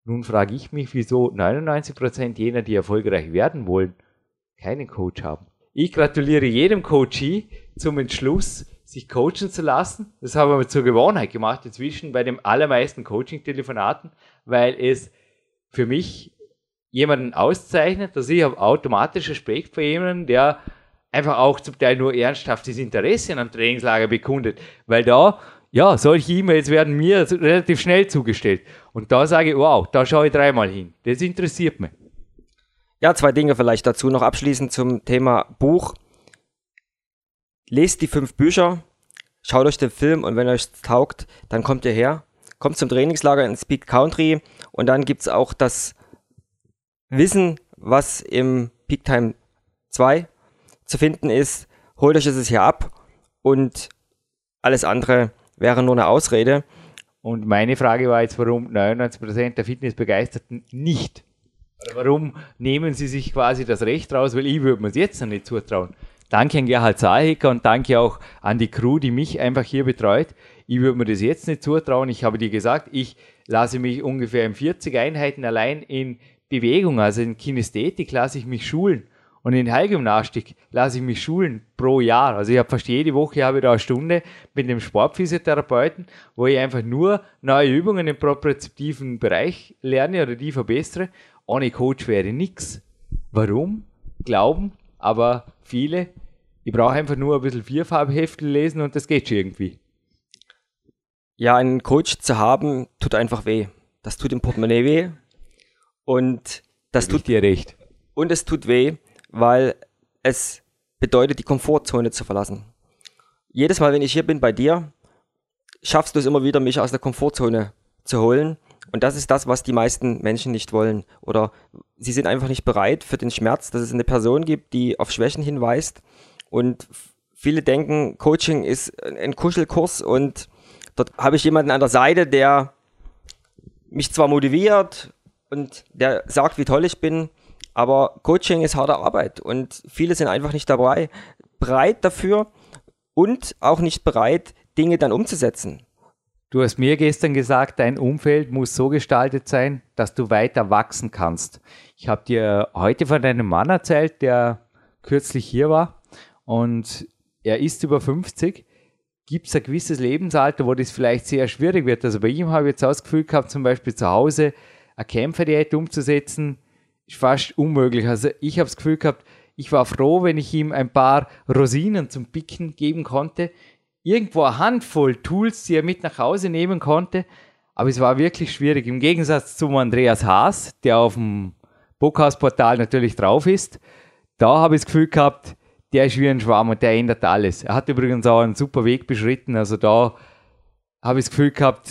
Nun frage ich mich, wieso 99% jener, die erfolgreich werden wollen, keinen Coach haben. Ich gratuliere jedem Coachee zum Entschluss, sich coachen zu lassen. Das haben wir zur Gewohnheit gemacht inzwischen bei den allermeisten Coaching-Telefonaten, weil es für mich jemanden auszeichnet, dass ich habe automatisch Respekt vor jemandem, der einfach auch zum Teil nur ernsthaftes Interesse an einem Trainingslager bekundet, weil da, ja, solche E-Mails werden mir relativ schnell zugestellt. Und da sage ich, wow, da schaue ich dreimal hin. Das interessiert mich. Ja, zwei Dinge vielleicht dazu noch abschließend zum Thema Buch. Lest die fünf Bücher, schaut euch den Film und wenn euch taugt, dann kommt ihr her. Kommt zum Trainingslager in Speed Country und dann gibt es auch das Wissen, was im Peak Time 2 zu finden ist, holt euch es hier ab und alles andere wäre nur eine Ausrede. Und meine Frage war jetzt, warum 99% der Fitnessbegeisterten nicht? Warum nehmen sie sich quasi das Recht raus? Weil ich würde mir es jetzt noch nicht zutrauen. Danke an Gerhard Zahlhecker und danke auch an die Crew, die mich einfach hier betreut. Ich würde mir das jetzt nicht zutrauen. Ich habe dir gesagt, ich lasse mich ungefähr in 40 Einheiten allein in Bewegung, also in Kinästhetik, lasse ich mich schulen. Und in Heilgymnastik lasse ich mich schulen pro Jahr. Also ich habe fast jede Woche habe ich da eine Stunde mit dem Sportphysiotherapeuten, wo ich einfach nur neue Übungen im propriozeptiven Bereich lerne oder die verbessere. Ohne Coach wäre nichts. Warum? Glauben, aber viele. Ich brauche einfach nur ein bisschen Vierfarbheftel lesen und das geht schon irgendwie. Ja, einen Coach zu haben, tut einfach weh. Das tut im Portemonnaie weh. Und das tut dir recht. Und es tut weh, weil es bedeutet, die Komfortzone zu verlassen. Jedes Mal, wenn ich hier bin bei dir, schaffst du es immer wieder, mich aus der Komfortzone zu holen. Und das ist das, was die meisten Menschen nicht wollen. Oder sie sind einfach nicht bereit für den Schmerz, dass es eine Person gibt, die auf Schwächen hinweist. Und viele denken, Coaching ist ein Kuschelkurs und dort habe ich jemanden an der Seite, der mich zwar motiviert und der sagt, wie toll ich bin, aber Coaching ist harte Arbeit und viele sind einfach nicht dabei, bereit dafür und auch nicht bereit, Dinge dann umzusetzen. Du hast mir gestern gesagt, dein Umfeld muss so gestaltet sein, dass du weiter wachsen kannst. Ich habe dir heute von deinem Mann erzählt, der kürzlich hier war und er ist über 50. Gibt es ein gewisses Lebensalter, wo das vielleicht sehr schwierig wird? Also bei ihm habe ich jetzt das Gefühl gehabt, zum Beispiel zu Hause eine Kämpferdiät umzusetzen, ist fast unmöglich. Also ich habe das Gefühl gehabt, ich war froh, wenn ich ihm ein paar Rosinen zum Picken geben konnte. Irgendwo eine Handvoll Tools, die er mit nach Hause nehmen konnte. Aber es war wirklich schwierig. Im Gegensatz zum Andreas Haas, der auf dem Bookhouse-Portal natürlich drauf ist, da habe ich das Gefühl gehabt, der ist wie ein Schwamm und der ändert alles. Er hat übrigens auch einen super Weg beschritten. Also da habe ich das Gefühl gehabt,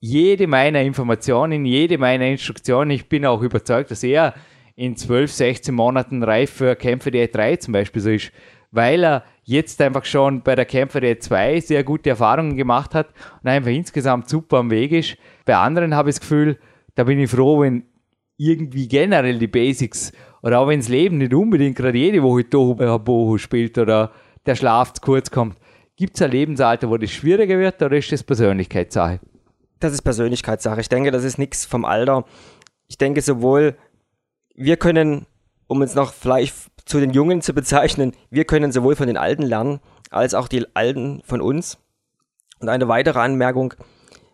jede meiner Informationen, jede meiner Instruktionen, ich bin auch überzeugt, dass er in 12, 16 Monaten reif für Kämpfe der 3 zum Beispiel so ist, weil er jetzt einfach schon bei der Kämpfer der 2 sehr gute Erfahrungen gemacht hat und einfach insgesamt super am Weg ist. Bei anderen habe ich das Gefühl, da bin ich froh, wenn irgendwie generell die Basics oder auch wenn das Leben nicht unbedingt gerade jede Woche Bohu spielt oder der Schlaf zu kurz kommt. Gibt es ein Lebensalter, wo das schwieriger wird oder ist das Persönlichkeitssache? Das ist Persönlichkeitssache. Ich denke, das ist nichts vom Alter. Ich denke sowohl wir können, um uns noch vielleicht zu den Jungen zu bezeichnen, wir können sowohl von den Alten lernen, als auch die Alten von uns. Und eine weitere Anmerkung,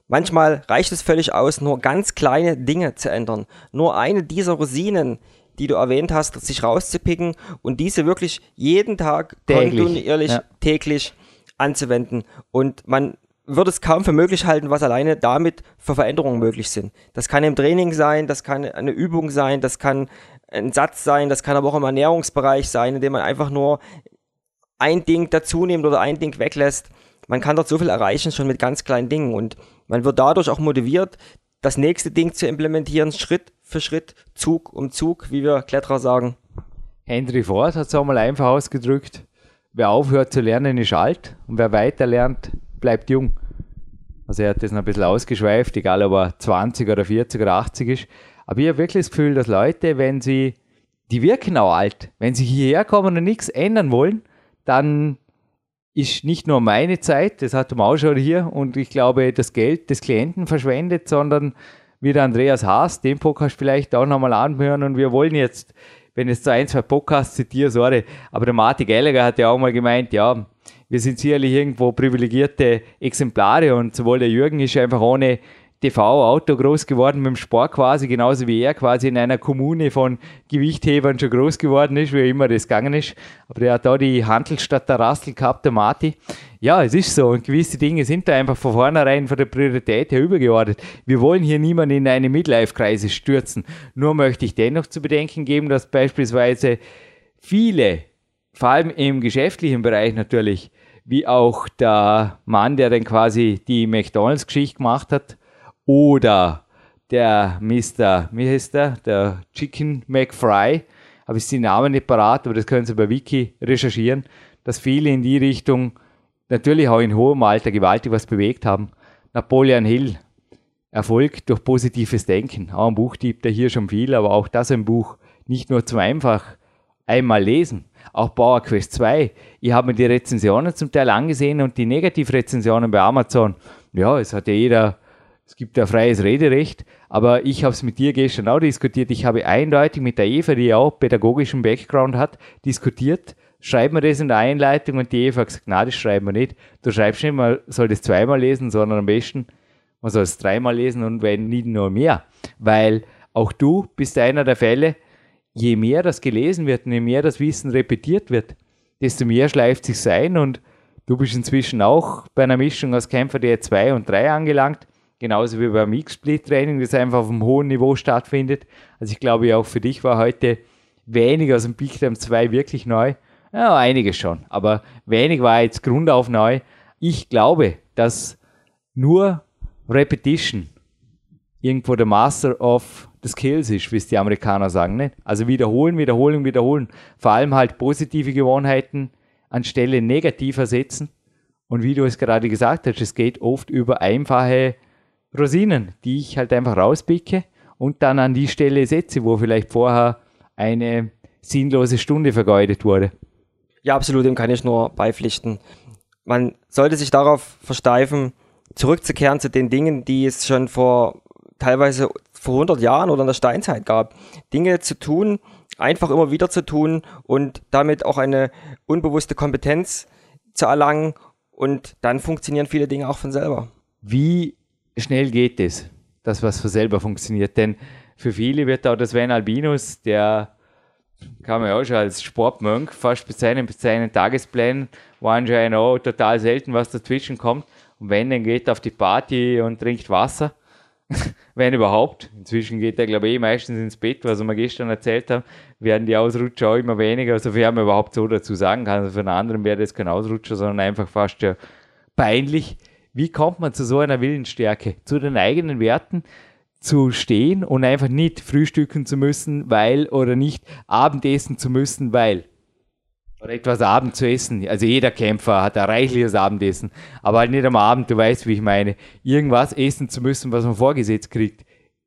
manchmal reicht es völlig aus, nur ganz kleine Dinge zu ändern. Nur eine dieser Rosinen, die du erwähnt hast, sich rauszupicken und diese wirklich jeden Tag täglich, kontinuierlich ja. täglich anzuwenden. Und man würde es kaum für möglich halten, was alleine damit für Veränderungen möglich sind. Das kann im Training sein, das kann eine Übung sein, das kann ein Satz sein, das kann aber auch im Ernährungsbereich sein, indem man einfach nur ein Ding dazu nimmt oder ein Ding weglässt. Man kann dort so viel erreichen, schon mit ganz kleinen Dingen. Und man wird dadurch auch motiviert, das nächste Ding zu implementieren, Schritt für Schritt, Zug um Zug, wie wir Kletterer sagen. Henry Ford hat es auch mal einfach ausgedrückt. Wer aufhört zu lernen, ist alt und wer weiter lernt, bleibt jung. Also er hat das noch ein bisschen ausgeschweift, egal ob er 20 oder 40 oder 80 ist. Aber ich habe wirklich das Gefühl, dass Leute, wenn sie, die wirken auch alt, wenn sie hierher kommen und nichts ändern wollen, dann ist nicht nur meine Zeit, das hat man auch schon hier, und ich glaube, das Geld des Klienten verschwendet, sondern wie der Andreas Haas, den Podcast vielleicht auch nochmal anhören und wir wollen jetzt, wenn es zu ein, zwei Podcasts zitiere, sorry, aber der Martin Gallagher hat ja auch mal gemeint, ja, wir sind sicherlich irgendwo privilegierte Exemplare und sowohl der Jürgen ist einfach ohne TV-Auto groß geworden mit dem Sport quasi, genauso wie er quasi in einer Kommune von Gewichthebern schon groß geworden ist, wie immer das gegangen ist. Aber der hat da die Handelsstadt der Rassel gehabt, der Marti. Ja, es ist so und gewisse Dinge sind da einfach von vornherein von der Priorität her übergeordnet. Wir wollen hier niemanden in eine Midlife-Kreise stürzen. Nur möchte ich dennoch zu bedenken geben, dass beispielsweise viele, vor allem im geschäftlichen Bereich natürlich, wie auch der Mann, der dann quasi die McDonalds-Geschichte gemacht hat, oder der Mr., wie heißt der? Der Chicken McFry, habe ich den Namen nicht parat, aber das können Sie bei Wiki recherchieren, dass viele in die Richtung natürlich auch in hohem Alter gewaltig was bewegt haben. Napoleon Hill, Erfolg durch positives Denken. Auch ein Buch gibt er hier schon viel, aber auch das ein Buch nicht nur zum einfach einmal lesen, auch Power Quest 2. Ich habe mir die Rezensionen zum Teil angesehen und die Negativrezensionen bei Amazon. Ja, es hat ja jeder, es gibt ja freies Rederecht, aber ich habe es mit dir gestern auch diskutiert. Ich habe eindeutig mit der Eva, die ja auch pädagogischen Background hat, diskutiert. Schreiben wir das in der Einleitung und die Eva hat gesagt, na, das schreiben wir nicht. Du schreibst nicht, man soll das zweimal lesen, sondern am besten, man soll es dreimal lesen und wenn nicht nur mehr. Weil auch du bist einer der Fälle, je mehr das gelesen wird und je mehr das Wissen repetiert wird, desto mehr schleift sich ein und du bist inzwischen auch bei einer Mischung aus Kämpfer der 2 und 3 angelangt, genauso wie beim X-Split-Training, das einfach auf einem hohen Niveau stattfindet. Also ich glaube auch für dich war heute wenig aus dem Big Time 2 wirklich neu. Ja, einiges schon, aber wenig war jetzt grundauf neu. Ich glaube, dass nur Repetition irgendwo der Master of the Skills ist, wie es die Amerikaner sagen. Nicht? Also wiederholen, wiederholen, wiederholen. Vor allem halt positive Gewohnheiten anstelle negativer setzen. Und wie du es gerade gesagt hast, es geht oft über einfache Rosinen, die ich halt einfach rauspicke und dann an die Stelle setze, wo vielleicht vorher eine sinnlose Stunde vergeudet wurde. Ja, absolut, dem kann ich nur beipflichten. Man sollte sich darauf versteifen, zurückzukehren zu den Dingen, die es schon vor teilweise vor 100 Jahren oder in der Steinzeit gab. Dinge zu tun, einfach immer wieder zu tun und damit auch eine unbewusste Kompetenz zu erlangen und dann funktionieren viele Dinge auch von selber. Wie schnell geht es, dass was von selber funktioniert? Denn für viele wird auch das Sven Albinus, der kann man ja auch schon als Sportmonk, fast seinen, bei seinen Tagesplänen war anscheinend auch total selten, was dazwischen kommt. Und wenn, dann geht er auf die Party und trinkt Wasser. wenn überhaupt. Inzwischen geht er, glaube ich, eh meistens ins Bett, was wir gestern erzählt haben, werden die Ausrutscher auch immer weniger, sofern man überhaupt so dazu sagen kann. Also für einen anderen wäre das kein Ausrutscher, sondern einfach fast ja peinlich. Wie kommt man zu so einer Willensstärke? Zu den eigenen Werten zu stehen und einfach nicht frühstücken zu müssen, weil, oder nicht Abendessen zu müssen, weil. Oder etwas Abend zu essen. Also jeder Kämpfer hat ein reichliches Abendessen. Aber halt nicht am Abend, du weißt, wie ich meine. Irgendwas essen zu müssen, was man vorgesetzt kriegt.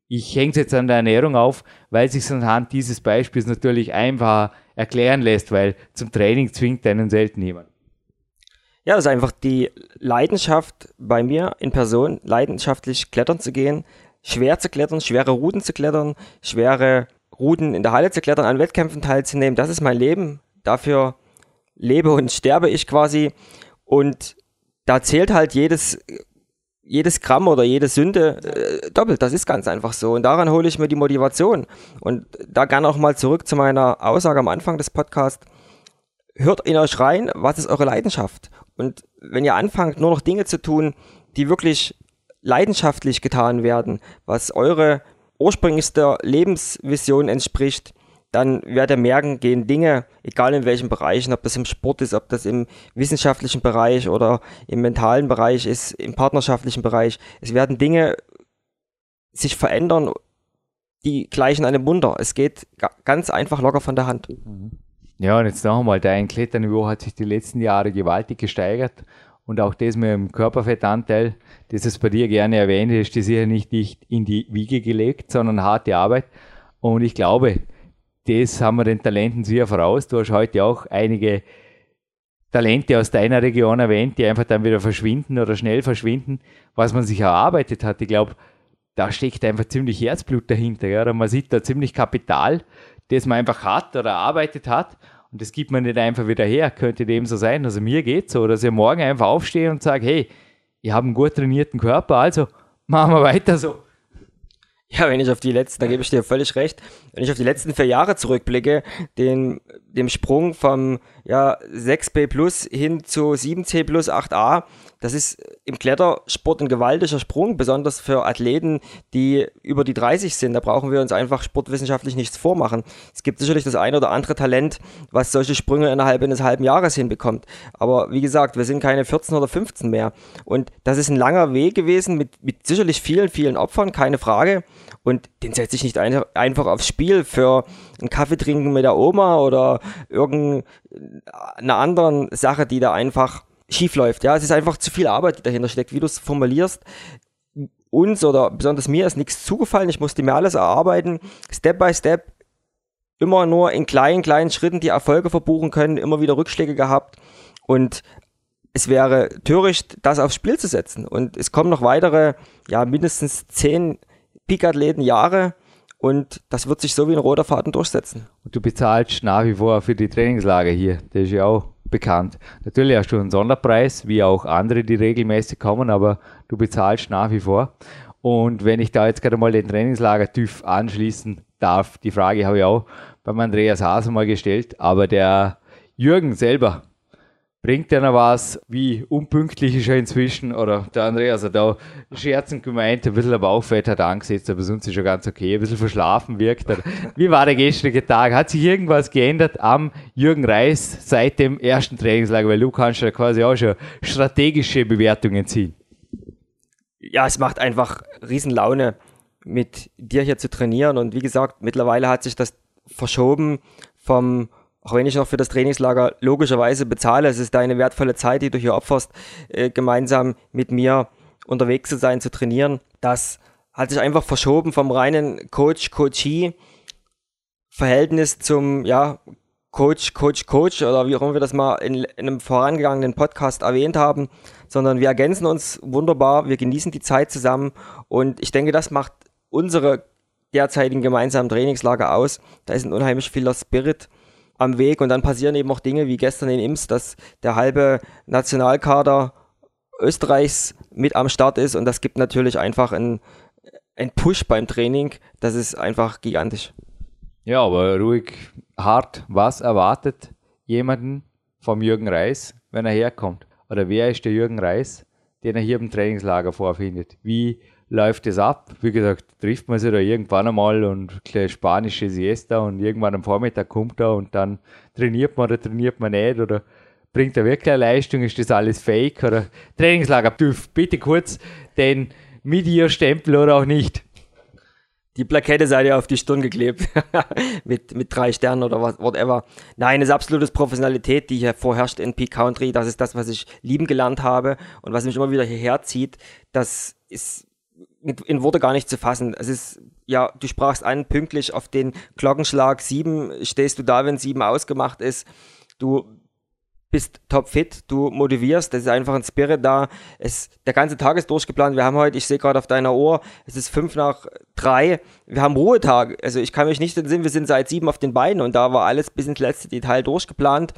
Ich hänge es jetzt an der Ernährung auf, weil sich anhand dieses Beispiels natürlich einfach erklären lässt, weil zum Training zwingt einen selten jemand. Ja, das ist einfach die Leidenschaft bei mir in Person, leidenschaftlich klettern zu gehen, schwer zu klettern, schwere Routen zu klettern, schwere Routen in der Halle zu klettern, an Wettkämpfen teilzunehmen. Das ist mein Leben. Dafür lebe und sterbe ich quasi. Und da zählt halt jedes, jedes Gramm oder jede Sünde äh, doppelt. Das ist ganz einfach so. Und daran hole ich mir die Motivation. Und da gerne auch mal zurück zu meiner Aussage am Anfang des Podcasts. Hört in euch rein, was ist eure Leidenschaft? Und wenn ihr anfangt, nur noch Dinge zu tun, die wirklich leidenschaftlich getan werden, was eure ursprünglichster Lebensvision entspricht, dann werdet ihr merken, gehen Dinge, egal in welchen Bereichen, ob das im Sport ist, ob das im wissenschaftlichen Bereich oder im mentalen Bereich ist, im partnerschaftlichen Bereich, es werden Dinge sich verändern, die gleichen einem Wunder. Es geht ganz einfach locker von der Hand. Ja, und jetzt noch einmal, dein Kletterniveau hat sich die letzten Jahre gewaltig gesteigert und auch das mit dem Körperfettanteil, das es bei dir gerne erwähnt, ist dir sicher nicht in die Wiege gelegt, sondern harte Arbeit. Und ich glaube, das haben wir den Talenten sehr voraus. Du hast heute auch einige Talente aus deiner Region erwähnt, die einfach dann wieder verschwinden oder schnell verschwinden, was man sich erarbeitet hat. Ich glaube, da steckt einfach ziemlich Herzblut dahinter. Ja? Man sieht da ziemlich Kapital, das man einfach hat oder erarbeitet hat. Und das gibt man nicht einfach wieder her. Könnte dem so sein. Also mir geht so, dass ich morgen einfach aufstehe und sage, hey, ich habe einen gut trainierten Körper, also machen wir weiter so. Ja, wenn ich auf die letzten, da gebe ich dir völlig recht, wenn ich auf die letzten vier Jahre zurückblicke, den, dem Sprung vom ja, 6B plus hin zu 7C plus 8A, das ist im Klettersport ein gewaltiger Sprung, besonders für Athleten, die über die 30 sind. Da brauchen wir uns einfach sportwissenschaftlich nichts vormachen. Es gibt sicherlich das eine oder andere Talent, was solche Sprünge innerhalb eines halben Jahres hinbekommt. Aber wie gesagt, wir sind keine 14 oder 15 mehr. Und das ist ein langer Weg gewesen mit, mit sicherlich vielen, vielen Opfern, keine Frage. Und den setze ich nicht ein, einfach aufs Spiel für einen Kaffee trinken mit der Oma oder irgendeine anderen Sache, die da einfach schief läuft. Ja, es ist einfach zu viel Arbeit, die dahinter steckt, wie du es formulierst. Uns oder besonders mir ist nichts zugefallen. Ich musste mir alles erarbeiten, Step by Step, immer nur in kleinen, kleinen Schritten die Erfolge verbuchen können, immer wieder Rückschläge gehabt und es wäre töricht, das aufs Spiel zu setzen. Und es kommen noch weitere, ja, mindestens zehn Peak-Athleten Jahre und das wird sich so wie ein roter Faden durchsetzen. Und du bezahlst nach wie vor für die Trainingslager hier. Das ist ja auch bekannt. Natürlich hast du einen Sonderpreis, wie auch andere, die regelmäßig kommen, aber du bezahlst nach wie vor. Und wenn ich da jetzt gerade mal den Trainingslager TÜV anschließen darf, die Frage habe ich auch beim Andreas Hase mal gestellt, aber der Jürgen selber, bringt einer was, wie unpünktlich ist er inzwischen, oder der Andreas hat auch scherzend gemeint, ein bisschen Bauchfett hat angesetzt, aber sonst ist er ganz okay, ein bisschen verschlafen wirkt er. Wie war der gestrige Tag? Hat sich irgendwas geändert am Jürgen Reis seit dem ersten Trainingslager? Weil du kannst ja quasi auch schon strategische Bewertungen ziehen. Ja, es macht einfach Riesenlaune, mit dir hier zu trainieren und wie gesagt, mittlerweile hat sich das verschoben vom auch wenn ich noch für das Trainingslager logischerweise bezahle, es ist deine wertvolle Zeit, die du hier opferst, äh, gemeinsam mit mir unterwegs zu sein, zu trainieren. Das hat sich einfach verschoben vom reinen Coach-Coachee-Verhältnis zum, ja, Coach, Coach, Coach oder wie auch immer wir das mal in, in einem vorangegangenen Podcast erwähnt haben, sondern wir ergänzen uns wunderbar, wir genießen die Zeit zusammen und ich denke, das macht unsere derzeitigen gemeinsamen Trainingslager aus. Da ist ein unheimlich vieler Spirit am Weg und dann passieren eben auch Dinge wie gestern in Ims, dass der halbe Nationalkader Österreichs mit am Start ist und das gibt natürlich einfach einen, einen Push beim Training. Das ist einfach gigantisch. Ja, aber ruhig hart, was erwartet jemanden vom Jürgen Reis, wenn er herkommt? Oder wer ist der Jürgen Reis, den er hier im Trainingslager vorfindet? Wie läuft es ab? Wie gesagt, trifft man sich da irgendwann einmal und eine spanische Siesta und irgendwann am Vormittag kommt er und dann trainiert man oder trainiert man nicht oder bringt er wirklich eine Leistung? Ist das alles fake? Oder Trainingslager, bitte kurz den mit ihr Stempel oder auch nicht die Plakette seid ihr auf die Stirn geklebt. mit, mit drei Sternen oder was, whatever. Nein, es ist absolutes Professionalität, die hier vorherrscht in Peak Country. Das ist das, was ich lieben gelernt habe und was mich immer wieder hierher zieht. Das ist in Worte gar nicht zu fassen. Es ist, ja, du sprachst an, pünktlich auf den Glockenschlag sieben stehst du da, wenn sieben ausgemacht ist. Du bist topfit, du motivierst, das ist einfach ein Spirit da. Es, der ganze Tag ist durchgeplant. Wir haben heute, ich sehe gerade auf deiner Uhr, es ist fünf nach drei. Wir haben Ruhetag. Also ich kann mich nicht entsinnen, wir sind seit sieben auf den Beinen und da war alles bis ins letzte Detail durchgeplant.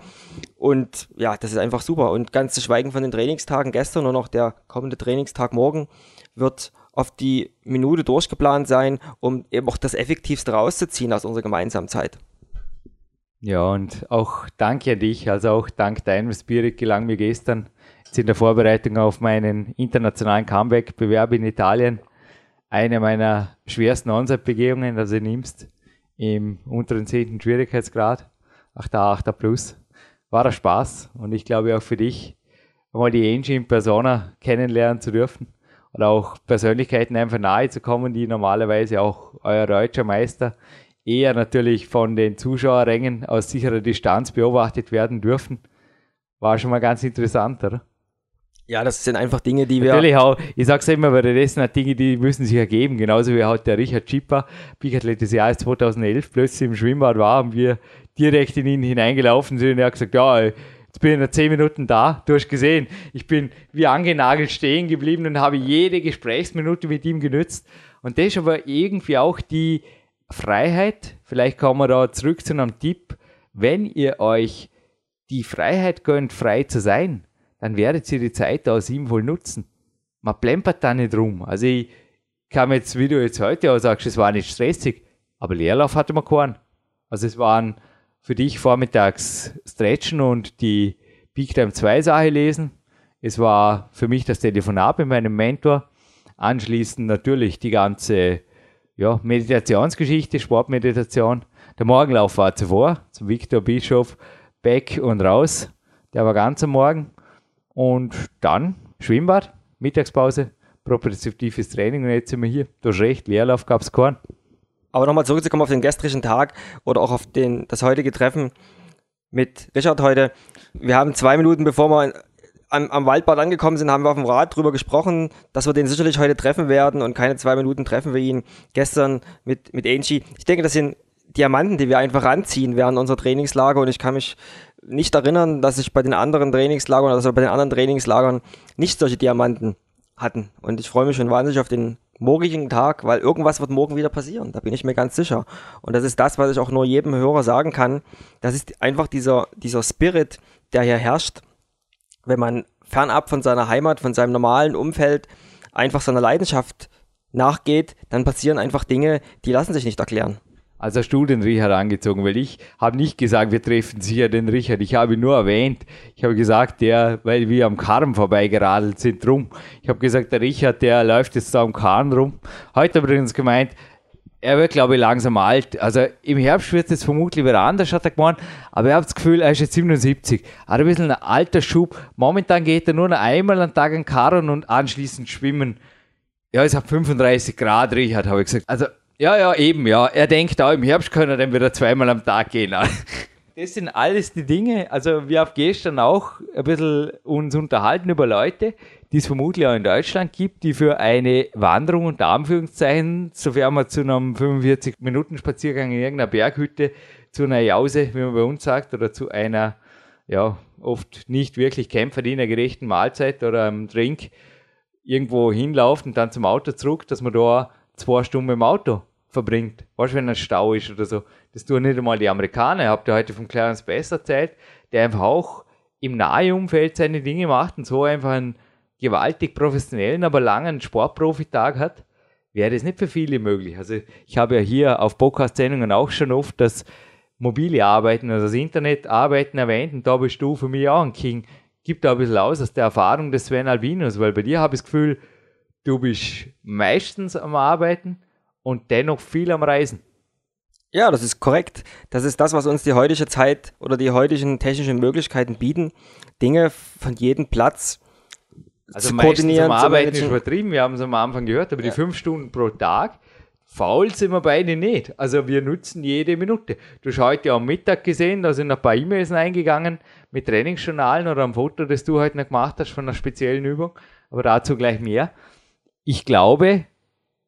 Und ja, das ist einfach super. Und ganz zu schweigen von den Trainingstagen gestern und noch der kommende Trainingstag morgen wird auf die Minute durchgeplant sein, um eben auch das Effektivste rauszuziehen aus unserer gemeinsamen Zeit. Ja, und auch danke an dich, also auch dank deinem Spirit gelang mir gestern jetzt in der Vorbereitung auf meinen internationalen Comeback-Bewerb in Italien eine meiner schwersten Onside-Begehungen, also nimmst im unteren 10. Schwierigkeitsgrad, 8er, 8er plus. War ein Spaß und ich glaube auch für dich, mal die Angie in Persona kennenlernen zu dürfen oder auch Persönlichkeiten einfach nahe zu kommen, die normalerweise auch euer deutscher Meister eher natürlich von den Zuschauerrängen aus sicherer Distanz beobachtet werden dürfen. War schon mal ganz interessant, oder? Ja, das sind einfach Dinge, die wir. Natürlich auch, ich sag's immer, weil das sind Dinge, die müssen sich ergeben. Genauso wie halt der Richard Schipper, Biathlet des Jahres 2011, plötzlich im Schwimmbad war und wir direkt in ihn hineingelaufen sind und er hat gesagt, ja, jetzt bin ich nach zehn Minuten da, du hast gesehen, ich bin wie angenagelt stehen geblieben und habe jede Gesprächsminute mit ihm genützt. Und das ist aber irgendwie auch die Freiheit, vielleicht kommen wir da zurück zu einem Tipp, wenn ihr euch die Freiheit gönnt, frei zu sein, dann werdet ihr die Zeit da sinnvoll nutzen. Man plempert da nicht rum. Also ich kann jetzt, wie du jetzt heute auch sagst, es war nicht stressig, aber Leerlauf hatte man keinen. Also es waren für dich vormittags Stretchen und die Peak Time 2 Sache lesen. Es war für mich das Telefonat mit meinem Mentor. Anschließend natürlich die ganze ja, Meditationsgeschichte, Sportmeditation. Der Morgenlauf war zuvor, zum Viktor Bischof, back und raus. Der war ganz am Morgen. Und dann Schwimmbad, Mittagspause, propriozeptives Training und jetzt sind wir hier. Du hast recht, Leerlauf gab es keinen. Aber nochmal zurückzukommen auf den gestrigen Tag oder auch auf den, das heutige Treffen mit Richard heute. Wir haben zwei Minuten, bevor wir am, am Waldbad angekommen sind, haben wir auf dem Rad drüber gesprochen, dass wir den sicherlich heute treffen werden und keine zwei Minuten treffen wir ihn gestern mit, mit Angie. Ich denke, das sind Diamanten, die wir einfach anziehen während unserer Trainingslager und ich kann mich nicht erinnern, dass ich bei den anderen Trainingslagern wir bei den anderen Trainingslagern nicht solche Diamanten hatten. Und ich freue mich schon wahnsinnig auf den morgigen Tag, weil irgendwas wird morgen wieder passieren. Da bin ich mir ganz sicher. Und das ist das, was ich auch nur jedem Hörer sagen kann. Das ist einfach dieser, dieser Spirit, der hier herrscht wenn man fernab von seiner Heimat, von seinem normalen Umfeld einfach seiner Leidenschaft nachgeht, dann passieren einfach Dinge, die lassen sich nicht erklären. Also du den Richard angezogen, weil ich habe nicht gesagt, wir treffen sicher den Richard. Ich habe nur erwähnt, ich habe gesagt, der, weil wir am Karren vorbeigeradelt sind, rum. Ich habe gesagt, der Richard, der läuft jetzt da am Karren rum. Heute übrigens gemeint, er wird, glaube ich, langsam alt. Also im Herbst wird es vermutlich wieder anders, hat er gemeint. Aber ich habe das Gefühl, er ist jetzt 77. Hat ein bisschen ein alter Schub. Momentan geht er nur noch einmal am Tag an Karren und anschließend schwimmen. Ja, es hat 35 Grad, Richard, habe ich gesagt. Also, ja, ja, eben, ja. Er denkt auch, im Herbst können er dann wieder zweimal am Tag gehen. Das sind alles die Dinge. Also, wir haben gestern auch ein bisschen uns unterhalten über Leute, die es vermutlich auch in Deutschland gibt, die für eine Wanderung unter Anführungszeichen, sofern man zu einem 45-Minuten-Spaziergang in irgendeiner Berghütte zu einer Jause, wie man bei uns sagt, oder zu einer, ja, oft nicht wirklich kämpferdienergerechten Mahlzeit oder einem Drink irgendwo hinlauft und dann zum Auto zurück, dass man da zwei Stunden im Auto verbringt. Weißt du, wenn ein Stau ist oder so. Das tun nicht einmal die Amerikaner. Habe dir heute von Clarence Bass erzählt, der einfach auch im nahen Umfeld seine Dinge macht und so einfach einen gewaltig professionellen, aber langen Sportprofitag hat, wäre das nicht für viele möglich. Also ich habe ja hier auf Podcast-Sendungen auch schon oft das mobile Arbeiten, also das Internetarbeiten erwähnt und da bist du für mich auch ein King. Gib da ein bisschen aus aus der Erfahrung des Sven Albinos, weil bei dir habe ich das Gefühl, du bist meistens am Arbeiten und dennoch viel am Reisen. Ja, das ist korrekt. Das ist das, was uns die heutige Zeit oder die heutigen technischen Möglichkeiten bieten, Dinge von jedem Platz also zu meistens koordinieren, am zu Arbeiten ist übertrieben, wir haben es am Anfang gehört, aber die fünf Stunden pro Tag, faul sind wir beide nicht. Also wir nutzen jede Minute. Du hast heute am Mittag gesehen, da sind ein paar E-Mails eingegangen mit Trainingsjournalen oder am Foto, das du heute noch gemacht hast von einer speziellen Übung, aber dazu gleich mehr. Ich glaube,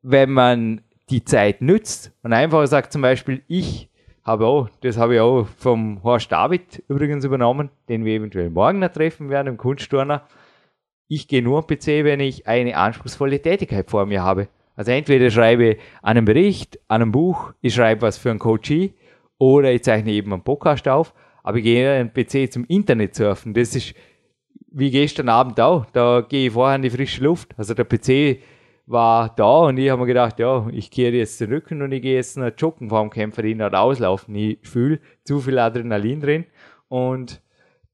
wenn man die Zeit nützt und einfach sagt zum Beispiel, ich habe auch, das habe ich auch vom Horst David übrigens übernommen, den wir eventuell morgen noch treffen werden im Kunstturner. Ich gehe nur am PC, wenn ich eine anspruchsvolle Tätigkeit vor mir habe. Also entweder schreibe ich einen Bericht, an einem Buch, ich schreibe was für einen Coachie oder ich zeichne eben einen Podcast auf, aber ich gehe an den PC zum Internet surfen. Das ist wie gestern Abend auch. Da gehe ich vorher in die frische Luft. Also der PC war da und ich habe mir gedacht, ja, ich kehre jetzt zurück und ich gehe jetzt noch joggen vor dem Kämpferin oder auslaufen. Ich fühle zu viel Adrenalin drin und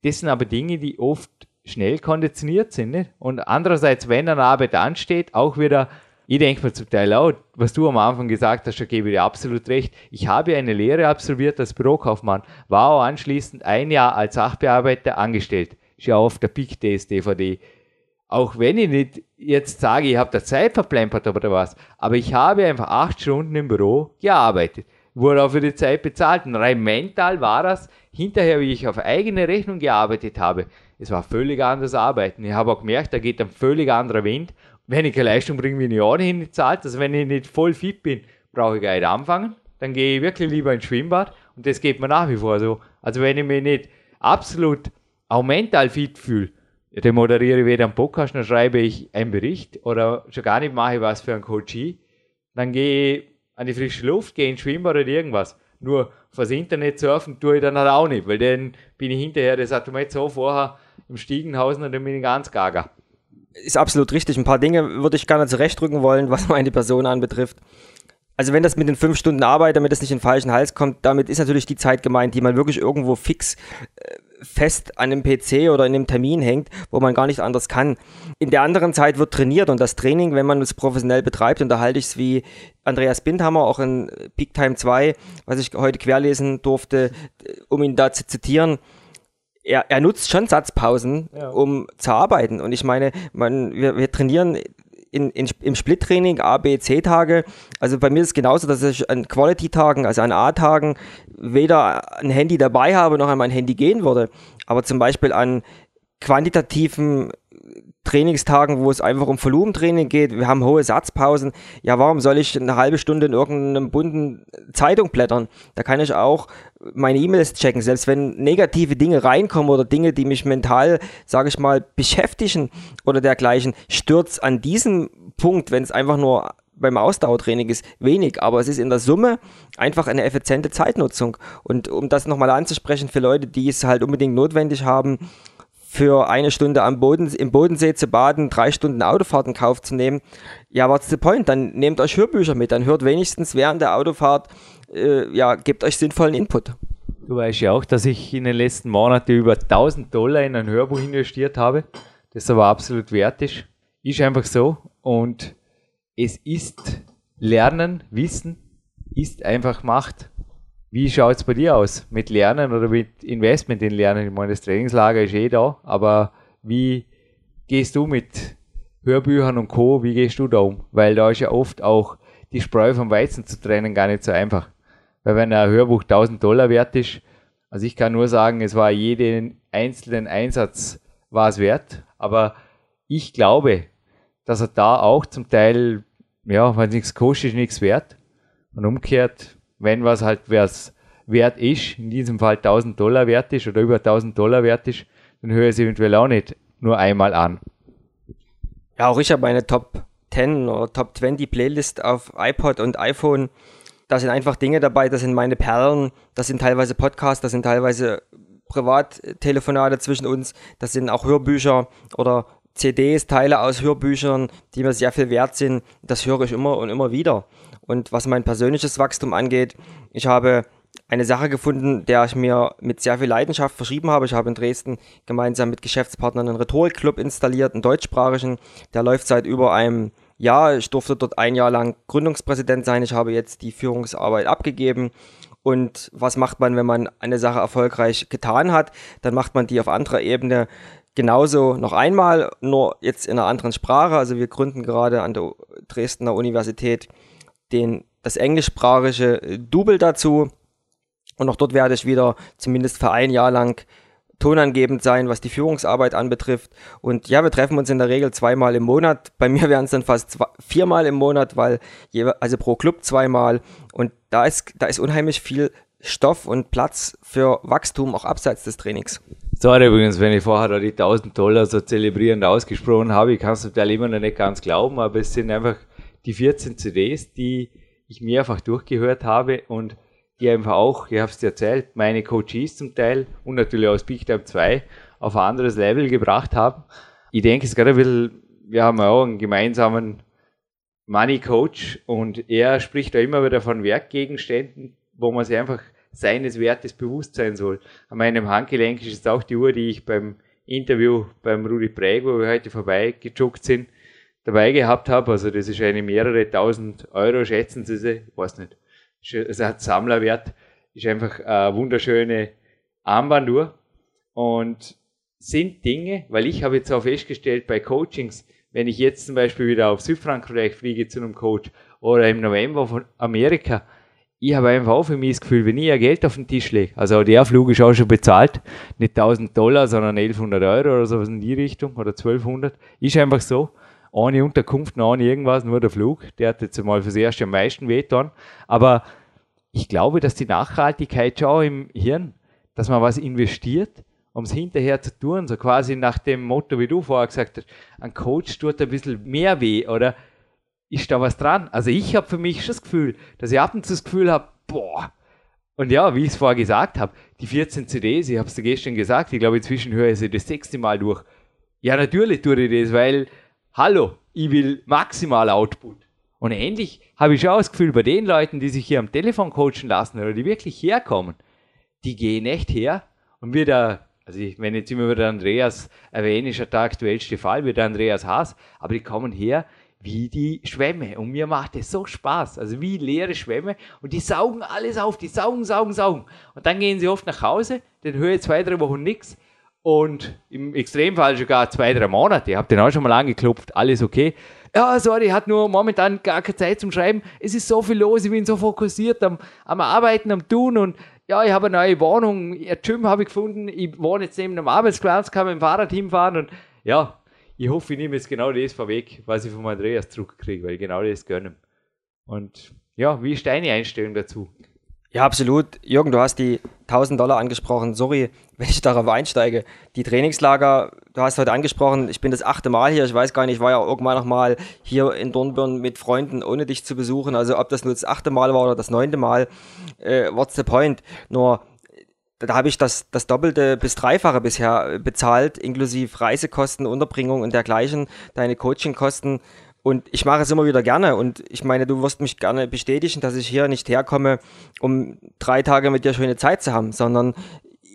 das sind aber Dinge, die oft schnell konditioniert sind. Nicht? Und andererseits, wenn eine Arbeit ansteht, auch wieder, ich denke mir zum Teil auch, was du am Anfang gesagt hast, da gebe ich dir absolut recht. Ich habe eine Lehre absolviert als Bürokaufmann, war auch anschließend ein Jahr als Sachbearbeiter angestellt. Ja auf der Peak Days DVD. Auch wenn ich nicht jetzt sage, ich habe da Zeit verplempert oder was, aber ich habe einfach acht Stunden im Büro gearbeitet, wurde auch für die Zeit bezahlt. Und rein mental war das hinterher, wie ich auf eigene Rechnung gearbeitet habe. Es war völlig anderes Arbeiten. Ich habe auch gemerkt, da geht ein völlig anderer Wind. Wenn ich keine Leistung bringe, bin ich ohnehin nicht zahlt. Also wenn ich nicht voll fit bin, brauche ich gar nicht anfangen. Dann gehe ich wirklich lieber ins Schwimmbad und das geht mir nach wie vor so. Also wenn ich mich nicht absolut auch mental fit fühle, dann moderiere ich weder einen Podcast, noch schreibe ich einen Bericht oder schon gar nicht mache ich was für einen Coachie. Dann gehe ich an die frische Luft, gehe ins Schwimmbad oder irgendwas. Nur fürs Internet surfen tue ich dann halt auch nicht, weil dann bin ich hinterher, das hat mir jetzt so vorher im Stiegenhausen und dann bin ich ganz gaga. ist absolut richtig. Ein paar Dinge würde ich gerne zurechtdrücken wollen, was meine Person anbetrifft. Also wenn das mit den fünf Stunden Arbeit, damit das nicht in den falschen Hals kommt, damit ist natürlich die Zeit gemeint, die man wirklich irgendwo fix äh, fest an einem PC oder in einem Termin hängt, wo man gar nicht anders kann. In der anderen Zeit wird trainiert und das Training, wenn man es professionell betreibt, und da halte ich es wie Andreas Bindhammer, auch in Peak Time 2, was ich heute querlesen durfte, um ihn da zu zitieren, er, er nutzt schon Satzpausen, Ja. um zu arbeiten. Und ich meine, man, wir, wir trainieren in, in, im Split-Training A, B, C-Tage. Also bei mir ist es genauso, dass ich an Quality-Tagen, also an A-Tagen, weder ein Handy dabei habe, noch an mein Handy gehen würde. Aber zum Beispiel an quantitativen Trainingstagen, wo es einfach um Volumentraining geht, wir haben hohe Satzpausen. Ja, warum soll ich eine halbe Stunde in irgendeinem bunten Zeitung blättern? Da kann ich auch meine E-Mails checken, selbst wenn negative Dinge reinkommen oder Dinge, die mich mental, sage ich mal, beschäftigen oder dergleichen, stürzt an diesem Punkt, wenn es einfach nur beim Ausdauertraining ist, wenig, aber es ist in der Summe einfach eine effiziente Zeitnutzung. Und um das nochmal anzusprechen für Leute, die es halt unbedingt notwendig haben, für eine Stunde am Boden, im Bodensee zu baden, drei Stunden Autofahrt in Kauf zu nehmen, ja, what's the point? Dann nehmt euch Hörbücher mit, dann hört wenigstens während der Autofahrt, äh, ja, gebt euch sinnvollen Input. Du weißt ja auch, dass ich in den letzten Monaten über 1000 Dollar in ein Hörbuch investiert habe, das aber absolut wert ist. Ist einfach so und es ist Lernen, Wissen ist einfach Macht. Wie schaut es bei dir aus mit Lernen oder mit Investment in Lernen? Ich meine, das Trainingslager ist eh da, aber wie gehst du mit Hörbüchern und Co., wie gehst du da um? Weil da ist ja oft auch die Spreu vom Weizen zu trennen gar nicht so einfach. Weil wenn ein Hörbuch 1000 Dollar wert ist, also ich kann nur sagen, es war jeden einzelnen Einsatz war es wert, aber ich glaube, dass er da auch zum Teil, ja, wenn es nichts kostet, ist nichts wert. Und umgekehrt, wenn was halt wer's wert ist, in diesem Fall 1000 Dollar wert ist oder über 1000 Dollar wert ist, dann höre ich es eventuell auch nicht nur einmal an. Ja, auch ich habe eine Top 10 oder Top 20 Playlist auf iPod und iPhone. Da sind einfach Dinge dabei, das sind meine Perlen, das sind teilweise Podcasts, das sind teilweise Privattelefonate zwischen uns, das sind auch Hörbücher oder CDs, Teile aus Hörbüchern, die mir sehr viel wert sind. Das höre ich immer und immer wieder. Und was mein persönliches Wachstum angeht, ich habe eine Sache gefunden, der ich mir mit sehr viel Leidenschaft verschrieben habe. Ich habe in Dresden gemeinsam mit Geschäftspartnern einen Rhetorikclub installiert, einen deutschsprachigen. Der läuft seit über einem Jahr. Ich durfte dort ein Jahr lang Gründungspräsident sein. Ich habe jetzt die Führungsarbeit abgegeben. Und was macht man, wenn man eine Sache erfolgreich getan hat? Dann macht man die auf anderer Ebene genauso noch einmal, nur jetzt in einer anderen Sprache. Also wir gründen gerade an der Dresdner Universität den, das englischsprachige Double dazu. Und auch dort werde ich wieder zumindest für ein Jahr lang tonangebend sein, was die Führungsarbeit anbetrifft. Und ja, wir treffen uns in der Regel zweimal im Monat. Bei mir wären es dann fast zwei, viermal im Monat, weil also pro Club zweimal. Und da ist, da ist unheimlich viel Stoff und Platz für Wachstum auch abseits des Trainings. Sorry übrigens, wenn ich vorher die 1000 Dollar so zelebrierend ausgesprochen habe. Ich kann es natürlich immer noch nicht ganz glauben, aber es sind einfach die 14 CDs, die ich mehrfach durchgehört habe und die einfach auch, ich habe es erzählt, meine Coaches zum Teil und natürlich aus Big Time 2 auf ein anderes Level gebracht haben. Ich denke, es gerade ein bisschen, wir haben auch einen gemeinsamen Money Coach und er spricht da immer wieder von Werkgegenständen, wo man sich einfach seines Wertes bewusst sein soll. An meinem Handgelenk ist es auch die Uhr, die ich beim Interview beim Rudi Präg, wo wir heute vorbeigejoggt sind, dabei gehabt habe. Also das ist eine mehrere tausend Euro, schätzen Sie sie, ich weiß nicht. Es hat Sammlerwert, ist einfach eine wunderschöne Armbanduhr und sind Dinge, weil ich habe jetzt auch festgestellt bei Coachings, wenn ich jetzt zum Beispiel wieder auf Südfrankreich fliege zu einem Coach oder im November von Amerika, ich habe einfach auch für mich das Gefühl, wenn ich ja Geld auf den Tisch lege, also der Flug ist auch schon bezahlt, nicht 1000 Dollar, sondern 1100 Euro oder sowas in die Richtung oder 1200, ist einfach so. Ohne Unterkunft, ohne irgendwas, nur der Flug. Der hat jetzt mal fürs Erste am meisten wehgetan. Aber ich glaube, dass die Nachhaltigkeit schon im Hirn, dass man was investiert, um es hinterher zu tun, so quasi nach dem Motto, wie du vorher gesagt hast, ein Coach tut ein bisschen mehr weh oder ist da was dran? Also ich habe für mich schon das Gefühl, dass ich ab und zu das Gefühl habe, boah, und ja, wie ich es vorher gesagt habe, die 14 CDs, ich habe es dir gestern gesagt, ich glaube inzwischen höre ich sie das sechste Mal durch. Ja, natürlich tue ich das, weil, hallo, ich will maximal Output. Und ähnlich habe ich schon das Gefühl, bei den Leuten, die sich hier am Telefon coachen lassen oder die wirklich herkommen, die gehen echt her und wieder, also ich, wenn jetzt immer wieder Andreas erwähne, ist der aktuellste Fall, wie der Andreas Haas, aber die kommen her, wie die Schwämme. Und mir macht es so Spaß. Also wie leere Schwämme. Und die saugen alles auf. Die saugen, saugen, saugen. Und dann gehen sie oft nach Hause. Dann höre ich zwei, drei Wochen nichts. Und im Extremfall sogar zwei, drei Monate. Ich habe den auch schon mal angeklopft. Alles okay. Ja, sorry, hat nur momentan gar keine Zeit zum Schreiben. Es ist so viel los. Ich bin so fokussiert am, am Arbeiten, am Tun. Und ja, ich habe eine neue Wohnung. Ihr Gym habe ich gefunden. Ich wohne jetzt neben einem Arbeitsplatz, kann mit dem Fahrrad hinfahren. Und ja, ich hoffe, ich nehme jetzt genau das vorweg, was ich von Andreas zurückkriege, weil ich genau das gönne. Und ja, wie ist deine Einstellung dazu? Ja, absolut. Jürgen, du hast die 1000 Dollar angesprochen. Sorry, wenn ich darauf einsteige. Die Trainingslager, du hast heute angesprochen, ich bin das achte Mal hier. Ich weiß gar nicht, ich war ja irgendwann noch mal hier in Dornbirn mit Freunden, ohne dich zu besuchen. Also ob das nur das achte Mal war oder das neunte Mal, äh, what's the point? Nur da habe ich das, das Doppelte bis Dreifache bisher bezahlt, inklusive Reisekosten, Unterbringung und dergleichen, deine Coachingkosten. Und ich mache es immer wieder gerne. Und ich meine, du wirst mich gerne bestätigen, dass ich hier nicht herkomme, um drei Tage mit dir schöne Zeit zu haben, sondern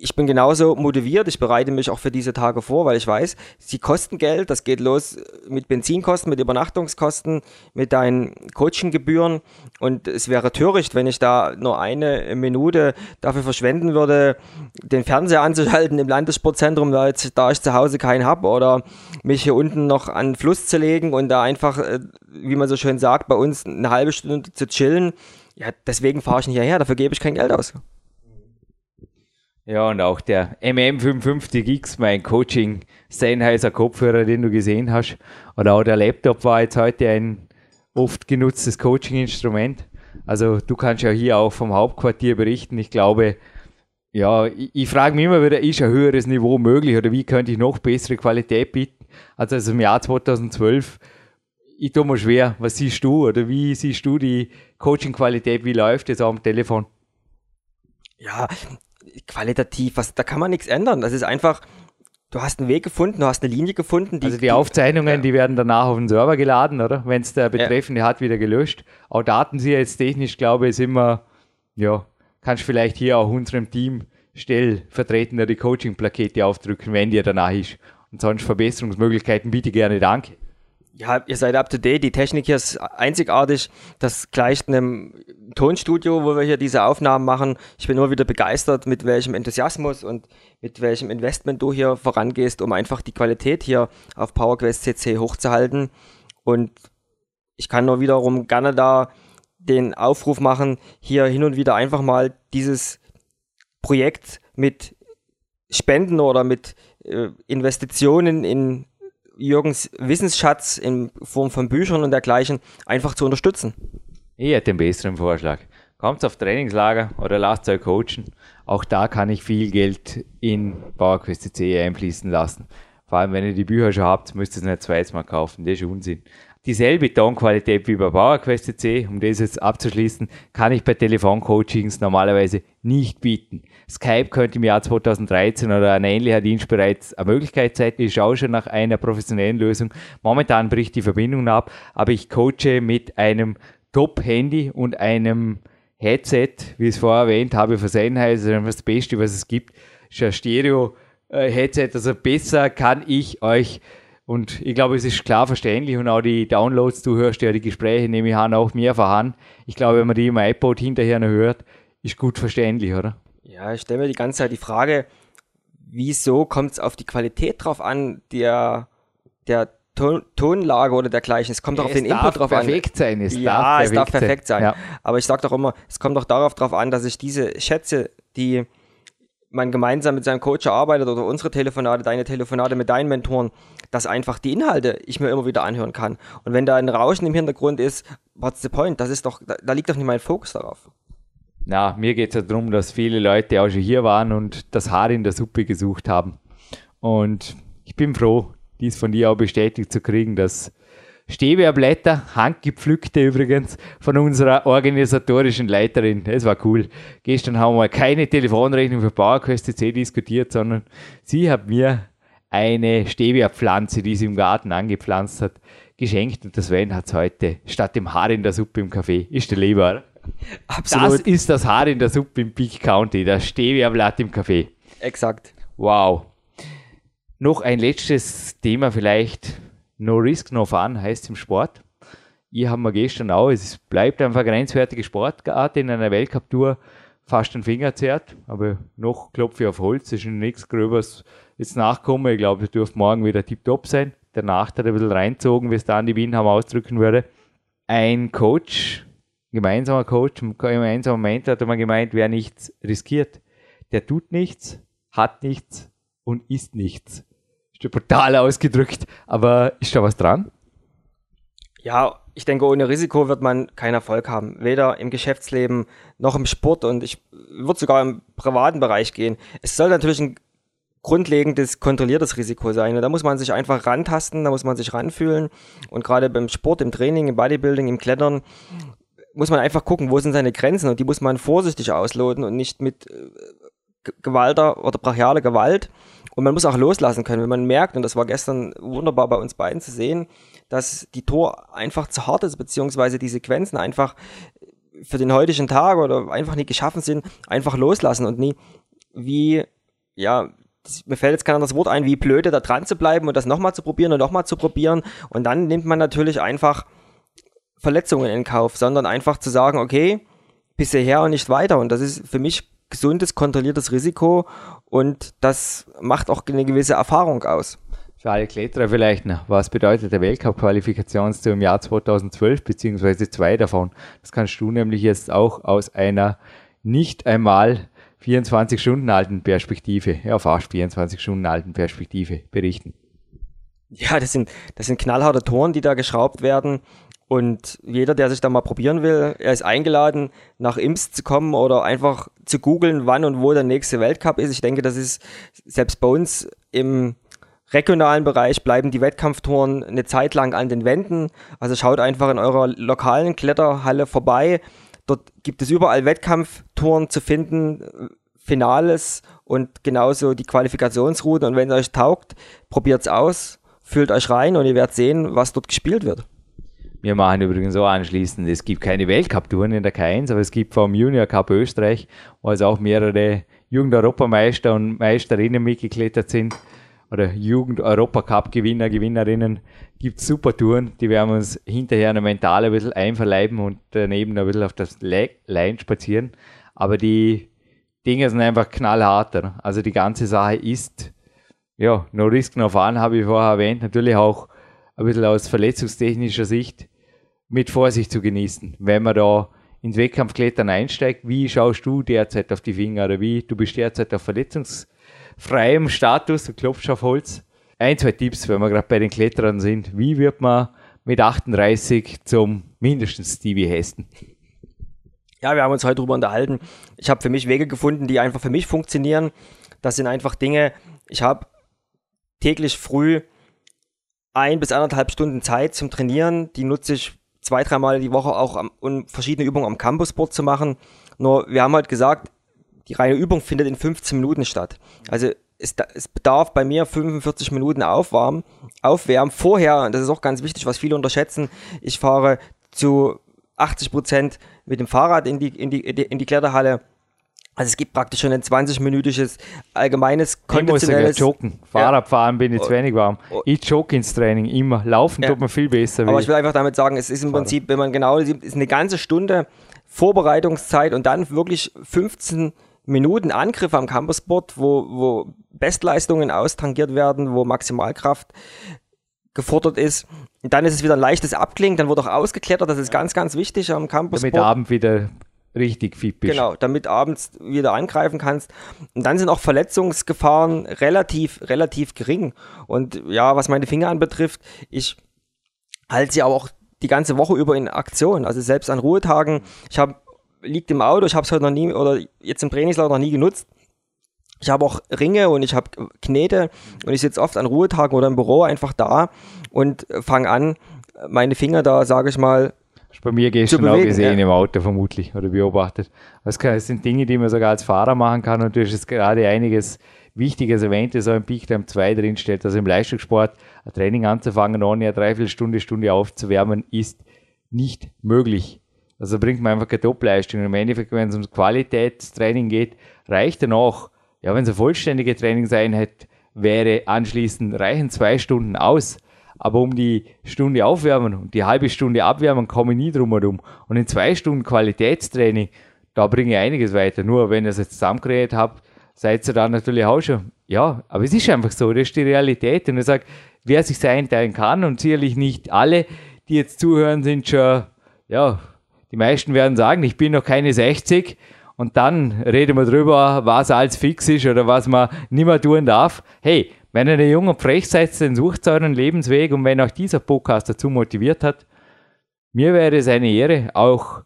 ich bin genauso motiviert, ich bereite mich auch für diese Tage vor, weil ich weiß, sie kosten Geld, das geht los mit Benzinkosten, mit Übernachtungskosten, mit deinen Coachinggebühren und es wäre töricht, wenn ich da nur eine Minute dafür verschwenden würde, den Fernseher anzuschalten im Landessportzentrum, da, jetzt, da ich zu Hause keinen habe oder mich hier unten noch an den Fluss zu legen und da einfach, äh, wie man so schön sagt, bei uns eine halbe Stunde zu chillen. Ja, deswegen fahre ich nicht hierher, dafür gebe ich kein Geld aus. Ja, und auch der MM55X, mein Coaching Sennheiser Kopfhörer, den du gesehen hast. Oder auch der Laptop war jetzt heute ein oft genutztes Coaching-Instrument. Also du kannst ja hier auch vom Hauptquartier berichten. Ich glaube, ja, ich, ich frage mich immer wieder, ist ein höheres Niveau möglich oder wie könnte ich noch bessere Qualität bieten? Also, also im Jahr 2012, ich tue mir schwer, was siehst du oder wie siehst du die Coaching-Qualität, wie läuft es am Telefon? Ja, qualitativ, was, da kann man nichts ändern. Das ist einfach, du hast einen Weg gefunden, du hast eine Linie gefunden. Die, also die Aufzeichnungen, ja. die werden danach auf den Server geladen, oder? Wenn es der Betreffende ja. hat, wieder gelöscht. Auch Daten sie jetzt technisch, glaube ich, ist immer, ja, kannst vielleicht hier auch unserem Team stellvertretender die Coaching-Plakete aufdrücken, wenn dir danach ist. Und sonst Verbesserungsmöglichkeiten biete gerne Danke. Ja, ihr seid up to date. Die Technik hier ist einzigartig. Das gleicht einem Tonstudio, wo wir hier diese Aufnahmen machen. Ich bin immer wieder begeistert, mit welchem Enthusiasmus und mit welchem Investment du hier vorangehst, um einfach die Qualität hier auf PowerQuest CC hochzuhalten. Und ich kann nur wiederum gerne da den Aufruf machen, hier hin und wieder einfach mal dieses Projekt mit Spenden oder mit äh, Investitionen in Jürgens Wissensschatz in Form von Büchern und dergleichen einfach zu unterstützen. Ich hätte den besseren Vorschlag. Kommt auf Trainingslager oder lasst euch coachen. Auch da kann ich viel Geld in PowerQuest einfließen lassen. Vor allem, wenn ihr die Bücher schon habt, müsst ihr es nicht zweites Mal kaufen. Das ist Unsinn. Dieselbe Tonqualität wie bei PowerQuest C, um das jetzt abzuschließen, kann ich bei Telefoncoachings normalerweise nicht bieten. Skype könnte im Jahr 2013 oder ein ähnlicher Dienst bereits eine Möglichkeit sein. Ich schaue schon nach einer professionellen Lösung. Momentan bricht die Verbindung ab, aber ich coache mit einem Top-Handy und einem Headset, wie ich es vorher erwähnt habe, für Sennheiser, das, das Beste, was es gibt, ist ein Stereo-Headset. Also besser kann ich euch und ich glaube, es ist klar verständlich und auch die Downloads, du hörst ja die Gespräche, nehme ich an, auch mehrfach an. Ich glaube, wenn man die im iPod hinterher noch hört, ist gut verständlich, oder? Ja, ich stelle mir die ganze Zeit die Frage, wieso kommt es auf die Qualität drauf an, der, der Ton, Tonlage oder dergleichen. Es kommt doch auf den Input drauf an. perfekt sein. Es ja, darf es darf perfekt sein. sein. Ja. Aber ich sage doch immer, es kommt doch darauf drauf an, dass ich diese Schätze, die man gemeinsam mit seinem Coach erarbeitet oder unsere Telefonate, deine Telefonate mit deinen Mentoren, dass einfach die Inhalte ich mir immer wieder anhören kann. Und wenn da ein Rauschen im Hintergrund ist, what's the point? Das ist doch, da, da liegt doch nicht mein Fokus darauf. Na, mir geht es ja darum, dass viele Leute auch schon hier waren und das Haar in der Suppe gesucht haben. Und ich bin froh, dies von dir auch bestätigt zu kriegen, dass Stevia-Blätter, handgepflückte übrigens, von unserer organisatorischen Leiterin. Das war cool. Gestern haben wir keine Telefonrechnung für PowerQuest C diskutiert, sondern sie hat mir eine Stevia-Pflanze, die sie im Garten angepflanzt hat, geschenkt und das Sven hat es heute statt dem Haar in der Suppe im Café. Ist der lieber? Absolut. Das ist das Haar in der Suppe im Peak County, das Stevia-Blatt im Café. Exakt. Wow. Noch ein letztes Thema vielleicht. No Risk, No Fun heißt im Sport. Ich habe mir gestern auch, es bleibt einfach grenzwertige Sportart in einer Weltcup-Tour fast den Finger zerrt, aber noch klopfe ich auf Holz, ist nichts Gröbers jetzt nachkommen. Ich glaube, es dürfte morgen wieder tiptop sein. Der Nacht hat ein bisschen reinzogen, wie es da an die Wien haben ausdrücken würde. Ein Coach, gemeinsamer Coach, im gemeinsamen Moment hat er mal gemeint, wer nichts riskiert, der tut nichts, hat nichts und ist nichts. Ist brutal ausgedrückt, aber ist da was dran? Ja, ich denke, ohne Risiko wird man keinen Erfolg haben. Weder im Geschäftsleben noch im Sport und ich würde sogar im privaten Bereich gehen. Es soll natürlich ein grundlegendes, kontrolliertes Risiko sein. Und da muss man sich einfach rantasten, da muss man sich ranfühlen. Und gerade beim Sport, im Training, im Bodybuilding, im Klettern muss man einfach gucken, wo sind seine Grenzen und die muss man vorsichtig ausloten und nicht mit äh, Gewalter oder brachialer Gewalt. Und man muss auch loslassen können, wenn man merkt, und das war gestern wunderbar bei uns beiden zu sehen, dass die Tor einfach zu hart ist, beziehungsweise die Sequenzen einfach für den heutigen Tag oder einfach nicht geschaffen sind, einfach loslassen und nie wie, ja, mir fällt jetzt kein anderes Wort ein, wie blöde da dran zu bleiben und das nochmal zu probieren und nochmal zu probieren. Und dann nimmt man natürlich einfach Verletzungen in Kauf, sondern einfach zu sagen, okay, bis hierher und nicht weiter. Und das ist für mich gesundes, kontrolliertes Risiko und das macht auch eine gewisse Erfahrung aus für alle Kletterer vielleicht noch, was bedeutet der Weltcup-Qualifikationstour im Jahr 2012, beziehungsweise zwei davon. Das kannst du nämlich jetzt auch aus einer nicht einmal 24 Stunden alten Perspektive, ja fast 24 Stunden alten Perspektive berichten. Ja, das sind, das sind knallharte Toren, die da geschraubt werden. Und jeder, der sich da mal probieren will, er ist eingeladen, nach Imst zu kommen oder einfach zu googeln, wann und wo der nächste Weltcup ist. Ich denke, das ist selbst bei uns im regionalen Bereich bleiben die Wettkampftouren eine Zeit lang an den Wänden. Also schaut einfach in eurer lokalen Kletterhalle vorbei. Dort gibt es überall Wettkampftouren zu finden, Finales und genauso die Qualifikationsroute. Und wenn es euch taugt, probiert es aus, fühlt euch rein und ihr werdet sehen, was dort gespielt wird. Wir machen übrigens so anschließend, es gibt keine Weltcup-Touren in der K1, aber es gibt vom Junior Cup Österreich, wo also auch mehrere Jugend-Europameister und Meisterinnen mitgeklettert sind oder Jugend-Europacup-Gewinner, Gewinnerinnen, gibt super Touren, die werden wir uns hinterher noch mental ein bisschen einverleiben und daneben ein bisschen auf das Line spazieren. Aber die Dinge sind einfach knallharter. Also die ganze Sache ist, ja, no risk, no fun, habe ich vorher erwähnt, natürlich auch ein bisschen aus verletzungstechnischer Sicht mit Vorsicht zu genießen. Wenn man da ins Wettkampfklettern einsteigt, wie schaust du derzeit auf die Finger oder wie? Du bist derzeit auf verletzungsfreiem Status, du klopfst auf Holz. Ein, zwei Tipps, wenn wir gerade bei den Kletterern sind. Wie wird man mit 38 zum mindestens Stevie Hesten? Ja, wir haben uns heute darüber unterhalten. Ich habe für mich Wege gefunden, die einfach für mich funktionieren. Das sind einfach Dinge, ich habe täglich früh ein bis anderthalb Stunden Zeit zum Trainieren. Die nutze ich zwei, dreimal die Woche auch, am, um verschiedene Übungen am Campusboard zu machen. Nur wir haben halt gesagt, die reine Übung findet in 15 Minuten statt. Also es, es bedarf bei mir 45 Minuten Aufwärmen, Aufwärmen. Vorher, das ist auch ganz wichtig, was viele unterschätzen, ich fahre zu 80 Prozent mit dem Fahrrad in die, in die, in die Kletterhalle also es gibt praktisch schon ein 20-minütiges allgemeines konditionelles... Ich muss joggen. Fahrradfahren ja. bin ich zu wenig warm. Oh. Ich jogge ins Training immer. Laufen ja. tut mir viel besser. Aber ich will einfach damit sagen, es ist im Prinzip, wenn man genau sieht, ist eine ganze Stunde Vorbereitungszeit und dann wirklich 15 Minuten Angriff am Campusboard, wo, wo Bestleistungen austangiert werden, wo Maximalkraft gefordert ist. Und dann ist es wieder ein leichtes Abklingen, dann wird auch ausgeklettert, das ist ganz, ganz wichtig am Campusboard. Damit Abend wieder richtig fit bist. Genau, damit abends wieder angreifen kannst. Und dann sind auch Verletzungsgefahren relativ, relativ gering. Und ja, was meine Finger anbetrifft, ich halte sie aber auch die ganze Woche über in Aktion. Also selbst an Ruhetagen, ich habe liegt im Auto, ich habe es heute noch nie oder jetzt im Trainingslager noch nie genutzt. Ich habe auch Ringe und ich habe Knete und ich sitze oft an Ruhetagen oder im Büro einfach da und fange an, meine Finger da, sage ich mal, Hast bei mir gestern bewegen, auch gesehen ja. im Auto vermutlich oder beobachtet. Das, sind Dinge, die man sogar als Fahrer machen kann und du hast jetzt gerade einiges Wichtiges erwähnt, das auch im Peak Time 2 drin steht. Also im Leistungssport ein Training anzufangen, ohne eine Dreiviertelstunde, Stunde aufzuwärmen, ist nicht möglich. Also bringt man einfach keine Topleistung. Im Endeffekt, wenn es ums Qualitätstraining geht, reicht dann auch, ja, wenn es eine vollständige Trainingseinheit wäre, anschließend reichen zwei Stunden aus. Aber um die Stunde aufwärmen und die halbe Stunde abwärmen, komme ich nie drum herum. Und in zwei Stunden Qualitätstraining, da bringe ich einiges weiter. Nur wenn ihr es jetzt zusammengeredet habt, seid ihr dann natürlich auch schon. Ja, aber es ist einfach so, das ist die Realität. Und ich sage, wer sich einteilen kann und sicherlich nicht alle, die jetzt zuhören, sind schon, ja, die meisten werden sagen, ich bin noch keine 60 und dann reden wir drüber, was als fix ist oder was man nicht mehr tun darf. Hey, wenn ihr eine junge frech seid, dann sucht euren Lebensweg und wenn auch dieser Podcast dazu motiviert hat, mir wäre es eine Ehre, auch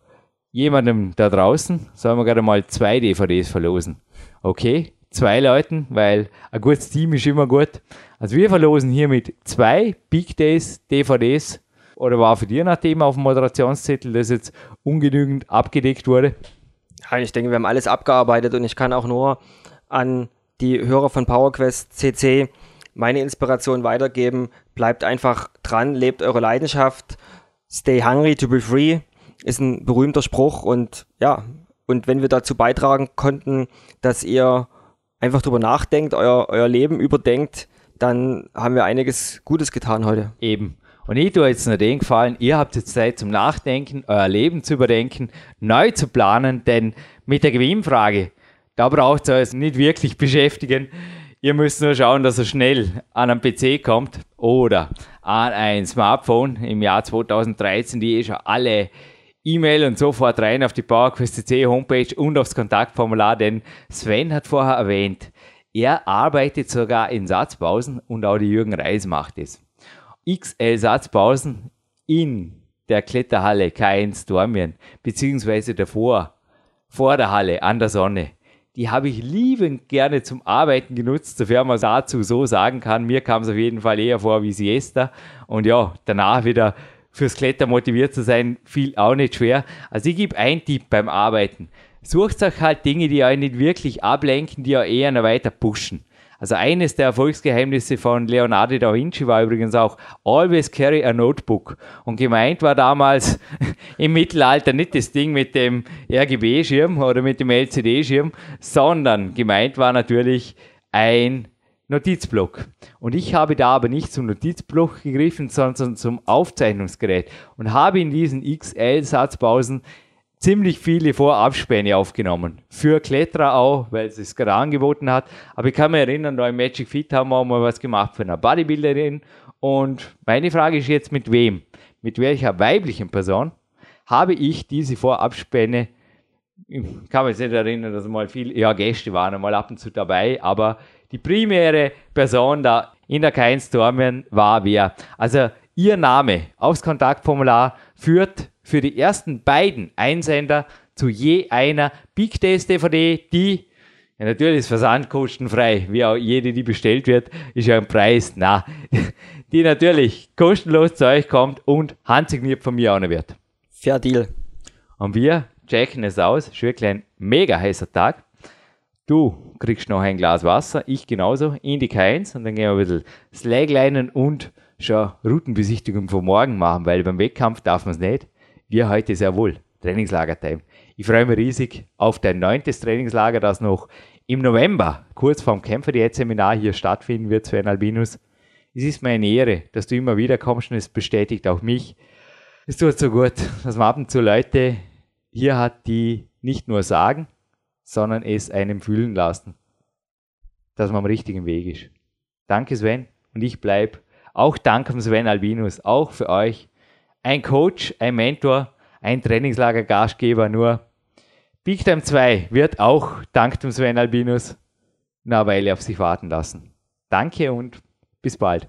jemandem da draußen, sollen wir gerade mal zwei DVDs verlosen. Okay, zwei Leuten, weil ein gutes Team ist immer gut. Also wir verlosen hiermit zwei Big Days DVDs. Oder war für dir ein Thema auf dem Moderationszettel, das jetzt ungenügend abgedeckt wurde? Ja, ich denke, wir haben alles abgearbeitet und ich kann auch nur an die Hörer von PowerQuest CC meine Inspiration weitergeben. Bleibt einfach dran, lebt eure Leidenschaft. Stay hungry to be free ist ein berühmter Spruch und ja, und wenn wir dazu beitragen konnten, dass ihr einfach drüber nachdenkt, euer, euer Leben überdenkt, dann haben wir einiges Gutes getan heute. Eben. Und ich tue jetzt nur den gefallen, ihr habt jetzt Zeit zum Nachdenken, euer Leben zu überdenken, neu zu planen, denn mit der Gewinnfrage, da braucht es euch nicht wirklich beschäftigen. Ihr müsst nur schauen, dass er schnell an einen PC kommt oder an ein Smartphone im Jahr 2013, die eh schon alle E-Mail und sofort rein auf die PowerQuest.cc Homepage und aufs Kontaktformular, denn Sven hat vorher erwähnt, er arbeitet sogar in Satzpausen und auch die Jürgen Reis macht es. XL Satzpausen in der Kletterhalle K1 Dormien, beziehungsweise davor, vor der Halle, an der Sonne, die habe ich liebend gerne zum Arbeiten genutzt, sofern man dazu so sagen kann. Mir kam es auf jeden Fall eher vor wie Siesta. Und ja, danach wieder fürs Kletter motiviert zu sein, fiel auch nicht schwer. Also ich gebe einen Tipp beim Arbeiten. Sucht euch halt Dinge, die euch nicht wirklich ablenken, die euch eher noch weiter pushen. Also eines der Erfolgsgeheimnisse von Leonardo da Vinci war übrigens auch always carry a notebook. Und gemeint war damals im Mittelalter nicht das Ding mit dem RGB-Schirm oder mit dem LCD-Schirm, sondern gemeint war natürlich ein Notizblock. Und ich habe da aber nicht zum Notizblock gegriffen, sondern zum Aufzeichnungsgerät und habe in diesen XL-Satzpausen ziemlich viele Vorabspäne aufgenommen. Für Kletterer auch, weil es es gerade angeboten hat. Aber ich kann mich erinnern, da im Magic Fit haben wir auch mal was gemacht für eine Bodybuilderin. Und meine Frage ist jetzt, mit wem? Mit welcher weiblichen Person habe ich diese Vorabspäne ich kann mich nicht erinnern, dass mal viele ja, Gäste waren mal ab und zu dabei, aber die primäre Person da in der Keinstormen war wer. Also ihr Name aufs Kontaktformular führt für die ersten beiden Einsender zu je einer Big Test DVD, die ja, natürlich ist Versand kostenfrei, wie auch jede, die bestellt wird, ist ja ein Preis, na, die natürlich kostenlos zu euch kommt und handsigniert von mir auch noch wird. Fair Deal. Und wir checken es aus, ist wirklich ein mega heißer Tag. Du kriegst noch ein Glas Wasser, ich genauso, in die Keins und dann gehen wir ein bisschen Slaglinen und schon Routenbesichtigung vom Morgen machen, weil beim Wettkampf darf man es nicht wir heute sehr wohl. Trainingslager-Time. Ich freue mich riesig auf dein neuntes Trainingslager, das noch im November, kurz vorm Kämpferdiät-Seminar hier stattfinden wird, Sven Albinus. Es ist mir eine Ehre, dass du immer wieder kommst und es bestätigt auch mich. Es tut so gut, dass man ab und zu Leute hier hat, die nicht nur sagen, sondern es einem fühlen lassen, dass man am richtigen Weg ist. Danke Sven und ich bleibe auch dank Sven Albinus, auch für euch ein Coach, ein Mentor, ein Trainingslager-Gastgeber. Nur Big Time 2 wird auch dank dem Sven Albinus eine Weile auf sich warten lassen. Danke und bis bald.